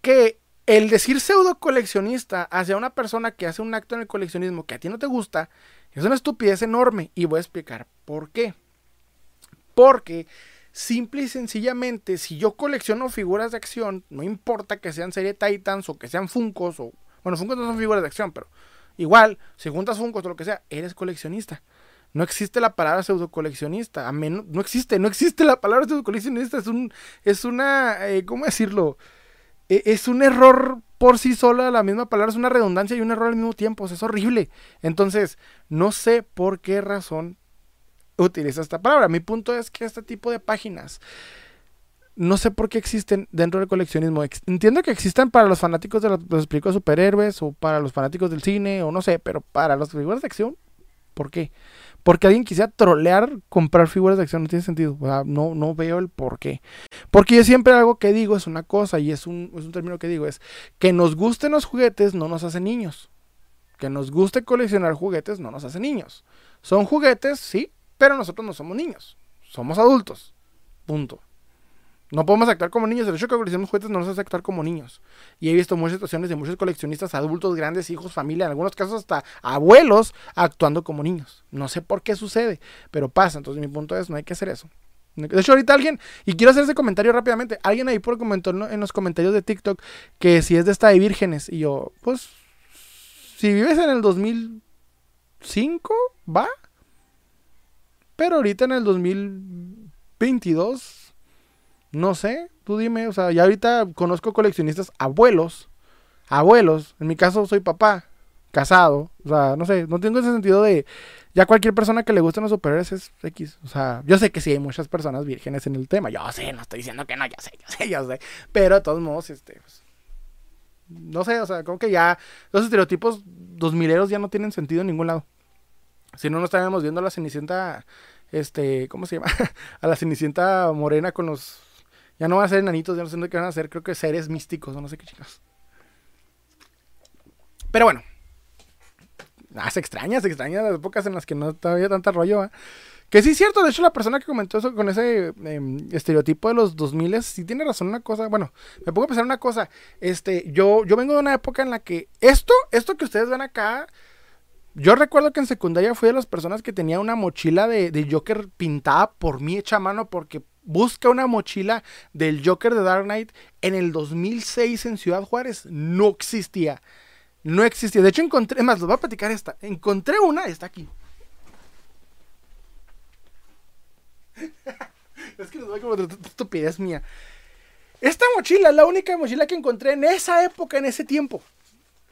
que el decir pseudo coleccionista hacia una persona que hace un acto en el coleccionismo que a ti no te gusta es una estupidez enorme y voy a explicar por qué. Porque simple y sencillamente, si yo colecciono figuras de acción, no importa que sean serie Titans o que sean Funkos o bueno, Funkos no son figuras de acción, pero igual, si juntas Funkos o lo que sea, eres coleccionista. No existe la palabra pseudo coleccionista, a menos no existe, no existe la palabra pseudo coleccionista, es un es una eh, ¿cómo decirlo? E, es un error por sí sola, la misma palabra es una redundancia y un error al mismo tiempo, es horrible. Entonces, no sé por qué razón utiliza esta palabra. Mi punto es que este tipo de páginas no sé por qué existen dentro del coleccionismo. Entiendo que existen para los fanáticos de los, películas superhéroes o para los fanáticos del cine o no sé, pero para los figuras de acción, ¿por qué? Porque alguien quisiera trolear comprar figuras de acción no tiene sentido. No, no veo el por qué. Porque yo siempre algo que digo es una cosa y es un, es un término que digo, es que nos gusten los juguetes no nos hace niños. Que nos guste coleccionar juguetes no nos hace niños. Son juguetes, sí, pero nosotros no somos niños. Somos adultos. Punto. No podemos actuar como niños. El hecho de que coleccionemos juguetes no nos hace actuar como niños. Y he visto muchas situaciones de muchos coleccionistas, adultos, grandes, hijos, familia, en algunos casos hasta abuelos, actuando como niños. No sé por qué sucede, pero pasa. Entonces mi punto es, no hay que hacer eso. De hecho, ahorita alguien, y quiero hacer ese comentario rápidamente, alguien ahí por comentó en los comentarios de TikTok que si es de esta de vírgenes. Y yo, pues, si vives en el 2005, va. Pero ahorita en el 2022 no sé, tú dime, o sea, ya ahorita conozco coleccionistas abuelos, abuelos, en mi caso soy papá, casado, o sea, no sé, no tengo ese sentido de, ya cualquier persona que le gusten los superhéroes es X, o sea, yo sé que sí hay muchas personas vírgenes en el tema, yo sé, no estoy diciendo que no, yo sé, yo sé, yo sé, pero de todos modos, este, pues, no sé, o sea, como que ya los estereotipos dos mileros ya no tienen sentido en ningún lado. Si no, no estaríamos viendo a la Cenicienta, este, ¿cómo se llama? <laughs> a la Cenicienta morena con los ya no van a ser enanitos, ya no sé qué van a ser, creo que seres místicos o no sé qué chicas. Pero bueno. Ah, se extraña, se extraña las épocas en las que no había tanta rollo. Que sí es cierto, de hecho la persona que comentó eso con ese em, estereotipo de los 2000 sí tiene razón una cosa. Bueno, me pongo a pensar una cosa. Este, yo, yo vengo de una época en la que esto, esto que ustedes ven acá, yo recuerdo que en secundaria fui de las personas que tenía una mochila de, de Joker pintada por mí hecha a mano porque busca una mochila del Joker de Dark Knight en el 2006 en Ciudad Juárez. No existía. No existía. De hecho, encontré, más, lo voy a platicar esta. Encontré una, está aquí. <laughs> es que les voy como estupidez mía. Esta mochila es la única mochila que encontré en esa época, en ese tiempo.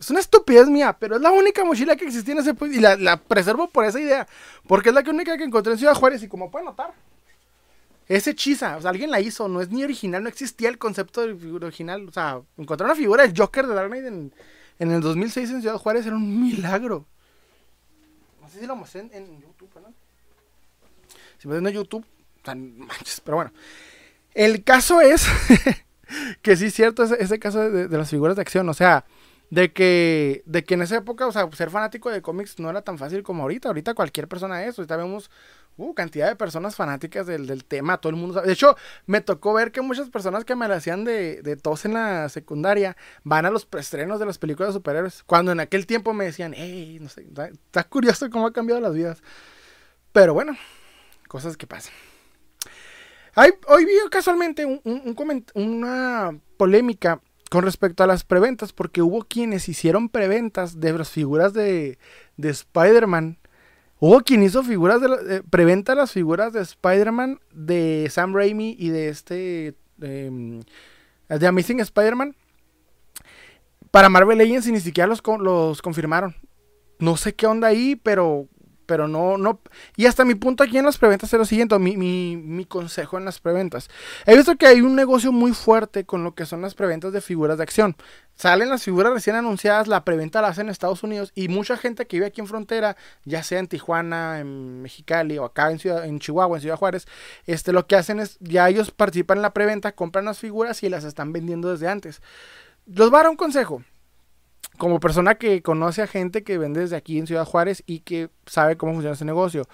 Es una estupidez mía, pero es la única mochila que existía en ese y la preservo por esa idea. Porque es la única que encontré en Ciudad Juárez y como pueden notar, es hechiza, o sea, alguien la hizo, no es ni original, no existía el concepto de figura original. O sea, encontrar una figura del Joker de Dark Knight en, el 2006 en Ciudad Juárez era un milagro. No sé si lo mostré en, YouTube, ¿no? Si me ven en YouTube, tan manches, pero bueno. El caso es <laughs> que sí es cierto ese, caso de, de, las figuras de acción, o sea, de que, de que en esa época, o sea, ser fanático de cómics no era tan fácil como ahorita. Ahorita cualquier persona es, ahorita vemos uh, cantidad de personas fanáticas del, tema, todo el mundo sabe. De hecho, me tocó ver que muchas personas que me la hacían de, de tos en la secundaria van a los preestrenos de las películas de superhéroes. Cuando en aquel tiempo me decían, hey, no sé, está, curioso cómo ha cambiado las vidas. Pero bueno, cosas que pasan. hoy vi casualmente un, una polémica con respecto a las preventas, porque hubo quienes hicieron preventas de las figuras de, de Spider-Man Hubo quien hizo figuras de, preventa las figuras de Spider-Man de Sam Raimi y de este em, de Amazing Spider-Man. Para Marvel Legends y ni siquiera los confirmaron. No sé qué onda ahí, pero pero no, no. Y hasta mi punto aquí en las preventas es lo siguiente, mi, mi, mi, consejo en las preventas. He visto que hay un negocio muy fuerte con lo que son las preventas de figuras de acción. Salen las figuras recién anunciadas, la preventa la hacen en Estados Unidos y mucha gente que vive aquí en frontera, ya sea en Tijuana, en Mexicali o acá en, Ciudad, en Chihuahua, en Ciudad Juárez, este, lo que hacen es, ya ellos participan en la preventa, compran las figuras y las están vendiendo desde antes. Les voy a dar un consejo como persona que conoce a gente que vende desde aquí en Ciudad Juárez y que sabe cómo funciona ese negocio,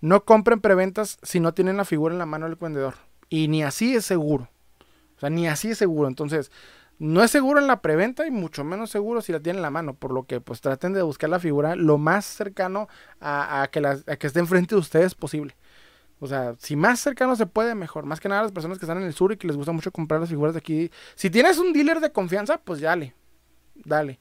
no compren preventas si no tienen la figura en la mano del vendedor. Y ni así es seguro. O sea, ni así es seguro. Entonces, no es seguro en la preventa y mucho menos seguro si la tienen en la mano. Por lo que, pues, traten de buscar la figura lo más cercano a, que, a que esté enfrente de ustedes posible. O sea, si más cercano se puede, mejor. Más que nada las personas que están en el sur y que les gusta mucho comprar las figuras de aquí. Si tienes un dealer de confianza, pues dale. Dale.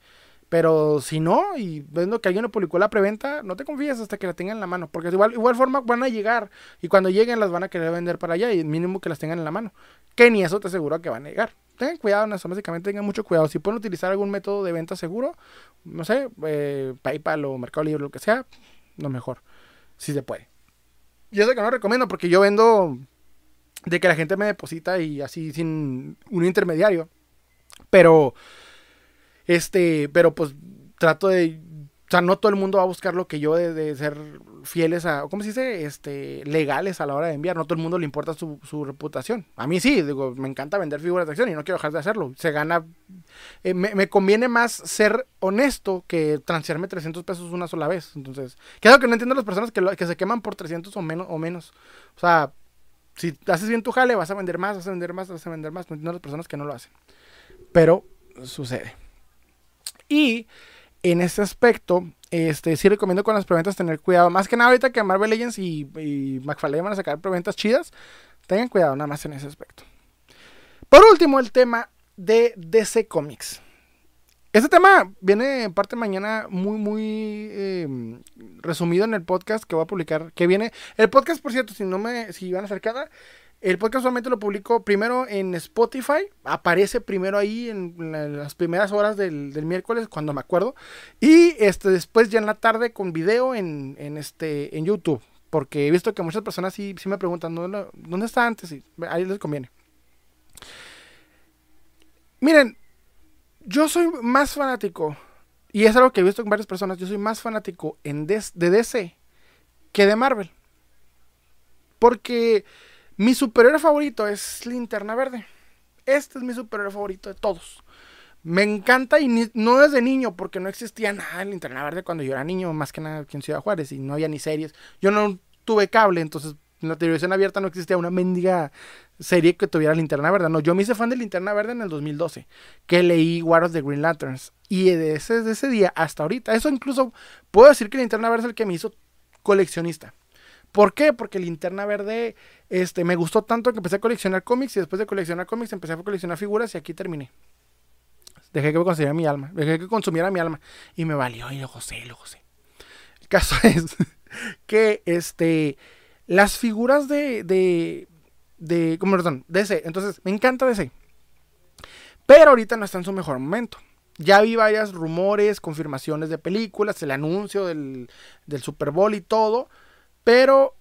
Pero si no, y viendo que alguien lo publicó la preventa, no te confíes hasta que la tengan en la mano. Porque de igual, igual forma van a llegar. Y cuando lleguen las van a querer vender para allá. Y mínimo que las tengan en la mano. Que ni eso te aseguro que van a llegar. Tengan cuidado. Básicamente tengan mucho cuidado. Si pueden utilizar algún método de venta seguro, no sé, eh, PayPal o Mercado Libre, lo que sea, lo mejor. Si se puede. Y eso que no recomiendo porque yo vendo de que la gente me deposita y así sin un intermediario. Pero este, pero pues trato de. O sea, no todo el mundo va a buscar lo que yo de, ser fieles a. ¿Cómo se dice? Este, legales a la hora de enviar. No todo el mundo le importa su, reputación. A mí sí, digo, me encanta vender figuras de acción y no quiero dejar de hacerlo. Se gana. Eh, me, conviene más ser honesto que transferirme 300 pesos una sola vez. Entonces, que lo que no entiendo las personas que, que se queman por 300 o menos, o menos. O sea, si haces bien tu jale, vas a vender más, vas a vender más, vas a vender más. No entiendo las personas que no lo hacen. Pero sucede. Y en este aspecto, este, sí recomiendo con las preventas tener cuidado. Más que nada ahorita que Marvel Legends y, y McFarlane van a sacar preventas chidas, tengan cuidado nada más en ese aspecto. Por último, el tema de DC Comics. Este tema viene en parte mañana muy, muy em, resumido en el podcast que voy a publicar. Que viene. El podcast, por cierto, si no me. Si van a acercar, el podcast solamente lo publico primero en Spotify. Aparece primero ahí en, las primeras horas del, miércoles, cuando me acuerdo. Y este, después ya en la tarde con video en, este, en YouTube. Porque he visto que muchas personas sí, sí me preguntan, ¿dónde, ¿dónde está antes? Y ahí les conviene. Miren, yo soy más fanático, y es algo que he visto en varias personas, yo soy más fanático en de DC que de Marvel. Porque mi superhéroe favorito es Linterna Verde. Este es mi superhéroe favorito de todos. Me encanta y no desde niño, porque no existía nada en Linterna Verde cuando yo era niño, más que nada aquí en Ciudad Juárez, y no había ni series. Yo no tuve cable, entonces en la televisión abierta no existía una mendiga serie que tuviera Linterna Verde. No, yo me hice fan de Linterna Verde en el 2012, que leí War of the Green Lanterns. Y de ese, de ese día hasta ahorita, eso incluso puedo decir que Linterna Verde es el que me hizo coleccionista. ¿Por qué? Porque Linterna Verde este, me gustó tanto que empecé a coleccionar cómics y después de coleccionar cómics empecé a coleccionar figuras y aquí terminé. Dejé que me consumiera mi alma, dejé que consumiera mi alma y me valió y lo gocé, lo gocé. El caso <laughs> es que este, las figuras de, de, de, ¿cómo perdón? DC, entonces me encanta DC. Pero ahorita no está en su mejor momento. Ya vi varios rumores, confirmaciones de películas, el anuncio del, del Super Bowl y todo. Pero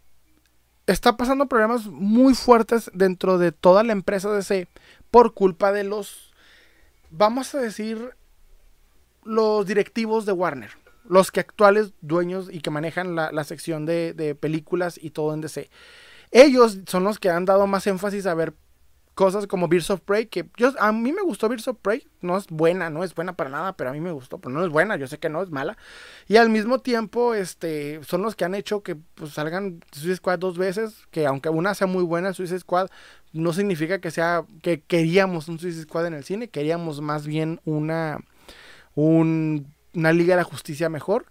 está pasando problemas muy fuertes dentro de toda la empresa DC por culpa de los, vamos a decir, los directivos de Warner. Los que actuales dueños y que manejan la, sección de, de, películas y todo en DC. Ellos son los que han dado más énfasis a ver cosas como Birds of Prey, que yo, a mí me gustó Birds of Prey, no es buena, no es buena para nada, pero a mí me gustó, pero no es buena, yo sé que no es mala. Y al mismo tiempo, este, son los que han hecho que pues, salgan Suicide Squad dos veces, que aunque una sea muy buena, Suicide Squad, no significa que sea, que queríamos un Suicide Squad en el cine, queríamos más bien una, un, una Liga de la Justicia mejor.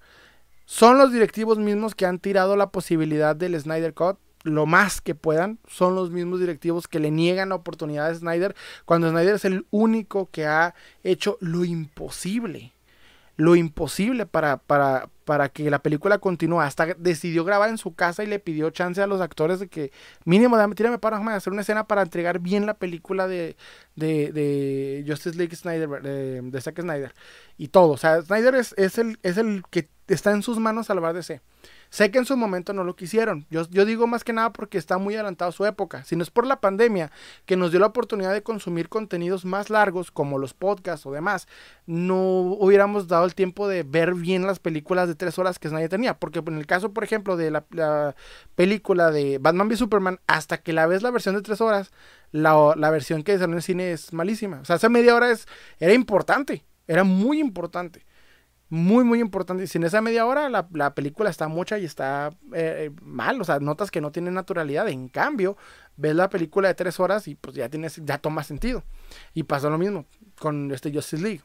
Son los directivos mismos que han tirado la posibilidad del Snyder Cut lo más que puedan. Son los mismos directivos que le niegan la oportunidad a Snyder cuando Snyder es el único que ha hecho lo imposible. lo imposible para, para, para que la película continúe. Hasta decidió grabar en su casa y le pidió chance a los actores de que mínimo, dame, tírame para hacer una escena para entregar bien la película de, de, de Justice League Snyder, de, Zack Snyder. Y todo. O sea, Snyder es, es, el, es el que está en sus manos salvar DC. Sé que en su momento no lo quisieron. Yo, yo digo más que nada porque está muy adelantado su época. Si no es por la pandemia que nos dio la oportunidad de consumir contenidos más largos como los podcasts o demás, no hubiéramos dado el tiempo de ver bien las películas de tres horas que nadie tenía. Porque en el caso, por ejemplo, de la, película de Batman v Superman, hasta que la ves la versión de tres horas, la, la versión que salió en el cine es malísima. O sea, esa media hora es, era importante. Era muy importante muy, muy importante. Si en esa media hora la, película está mucha y está eh, mal, o sea, notas que no tiene naturalidad. En cambio, ves la película de tres horas y pues ya tienes, ya toma sentido. Y pasa lo mismo con este Justice League.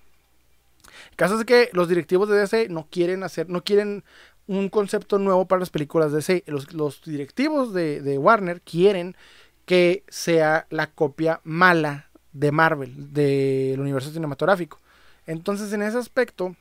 El caso es que los directivos de DC no quieren hacer, no quieren un concepto nuevo para las películas de DC. Los, directivos de, de Warner quieren que sea la copia mala de Marvel, del universo cinematográfico. Entonces, en ese aspecto,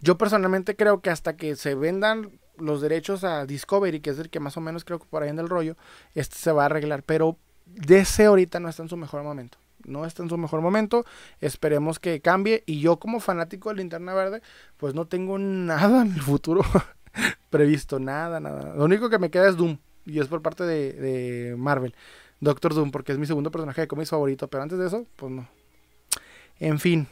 yo personalmente creo que hasta que se vendan los derechos a Discovery, que es el que más o menos creo que por ahí en el rollo, este se va a arreglar. Pero DC ahorita no está en su mejor momento. No está en su mejor momento. Esperemos que cambie. Y yo como fanático de Linterna Verde, pues no tengo nada en el futuro <laughs> previsto. Nada, nada. Lo único que me queda es Doom. Y es por parte de, de Marvel. Doctor Doom, porque es mi segundo personaje de cómics favorito. Pero antes de eso, pues no. En fin.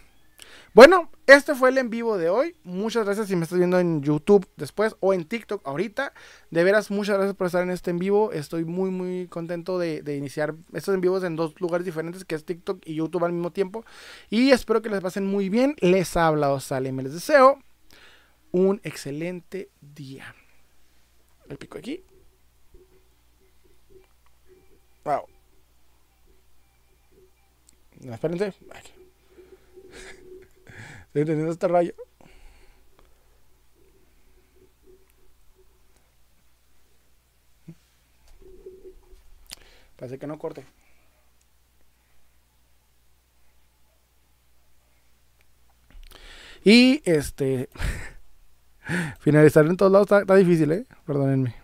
Bueno, este fue el en vivo de hoy. Muchas gracias si me estás viendo en YouTube después o en TikTok ahorita. De veras, muchas gracias por estar en este en vivo. Estoy muy, muy contento de, iniciar estos en vivos en dos lugares diferentes, que es TikTok y YouTube al mismo tiempo. Y espero que les pasen muy bien. Les ha hablado Salem. Les deseo un excelente día. El pico aquí. Wow. Espérense. Estoy entendiendo este rayo. Parece que no corte. Y este. <laughs> Finalizar en todos lados está, está difícil, ¿eh? Perdónenme.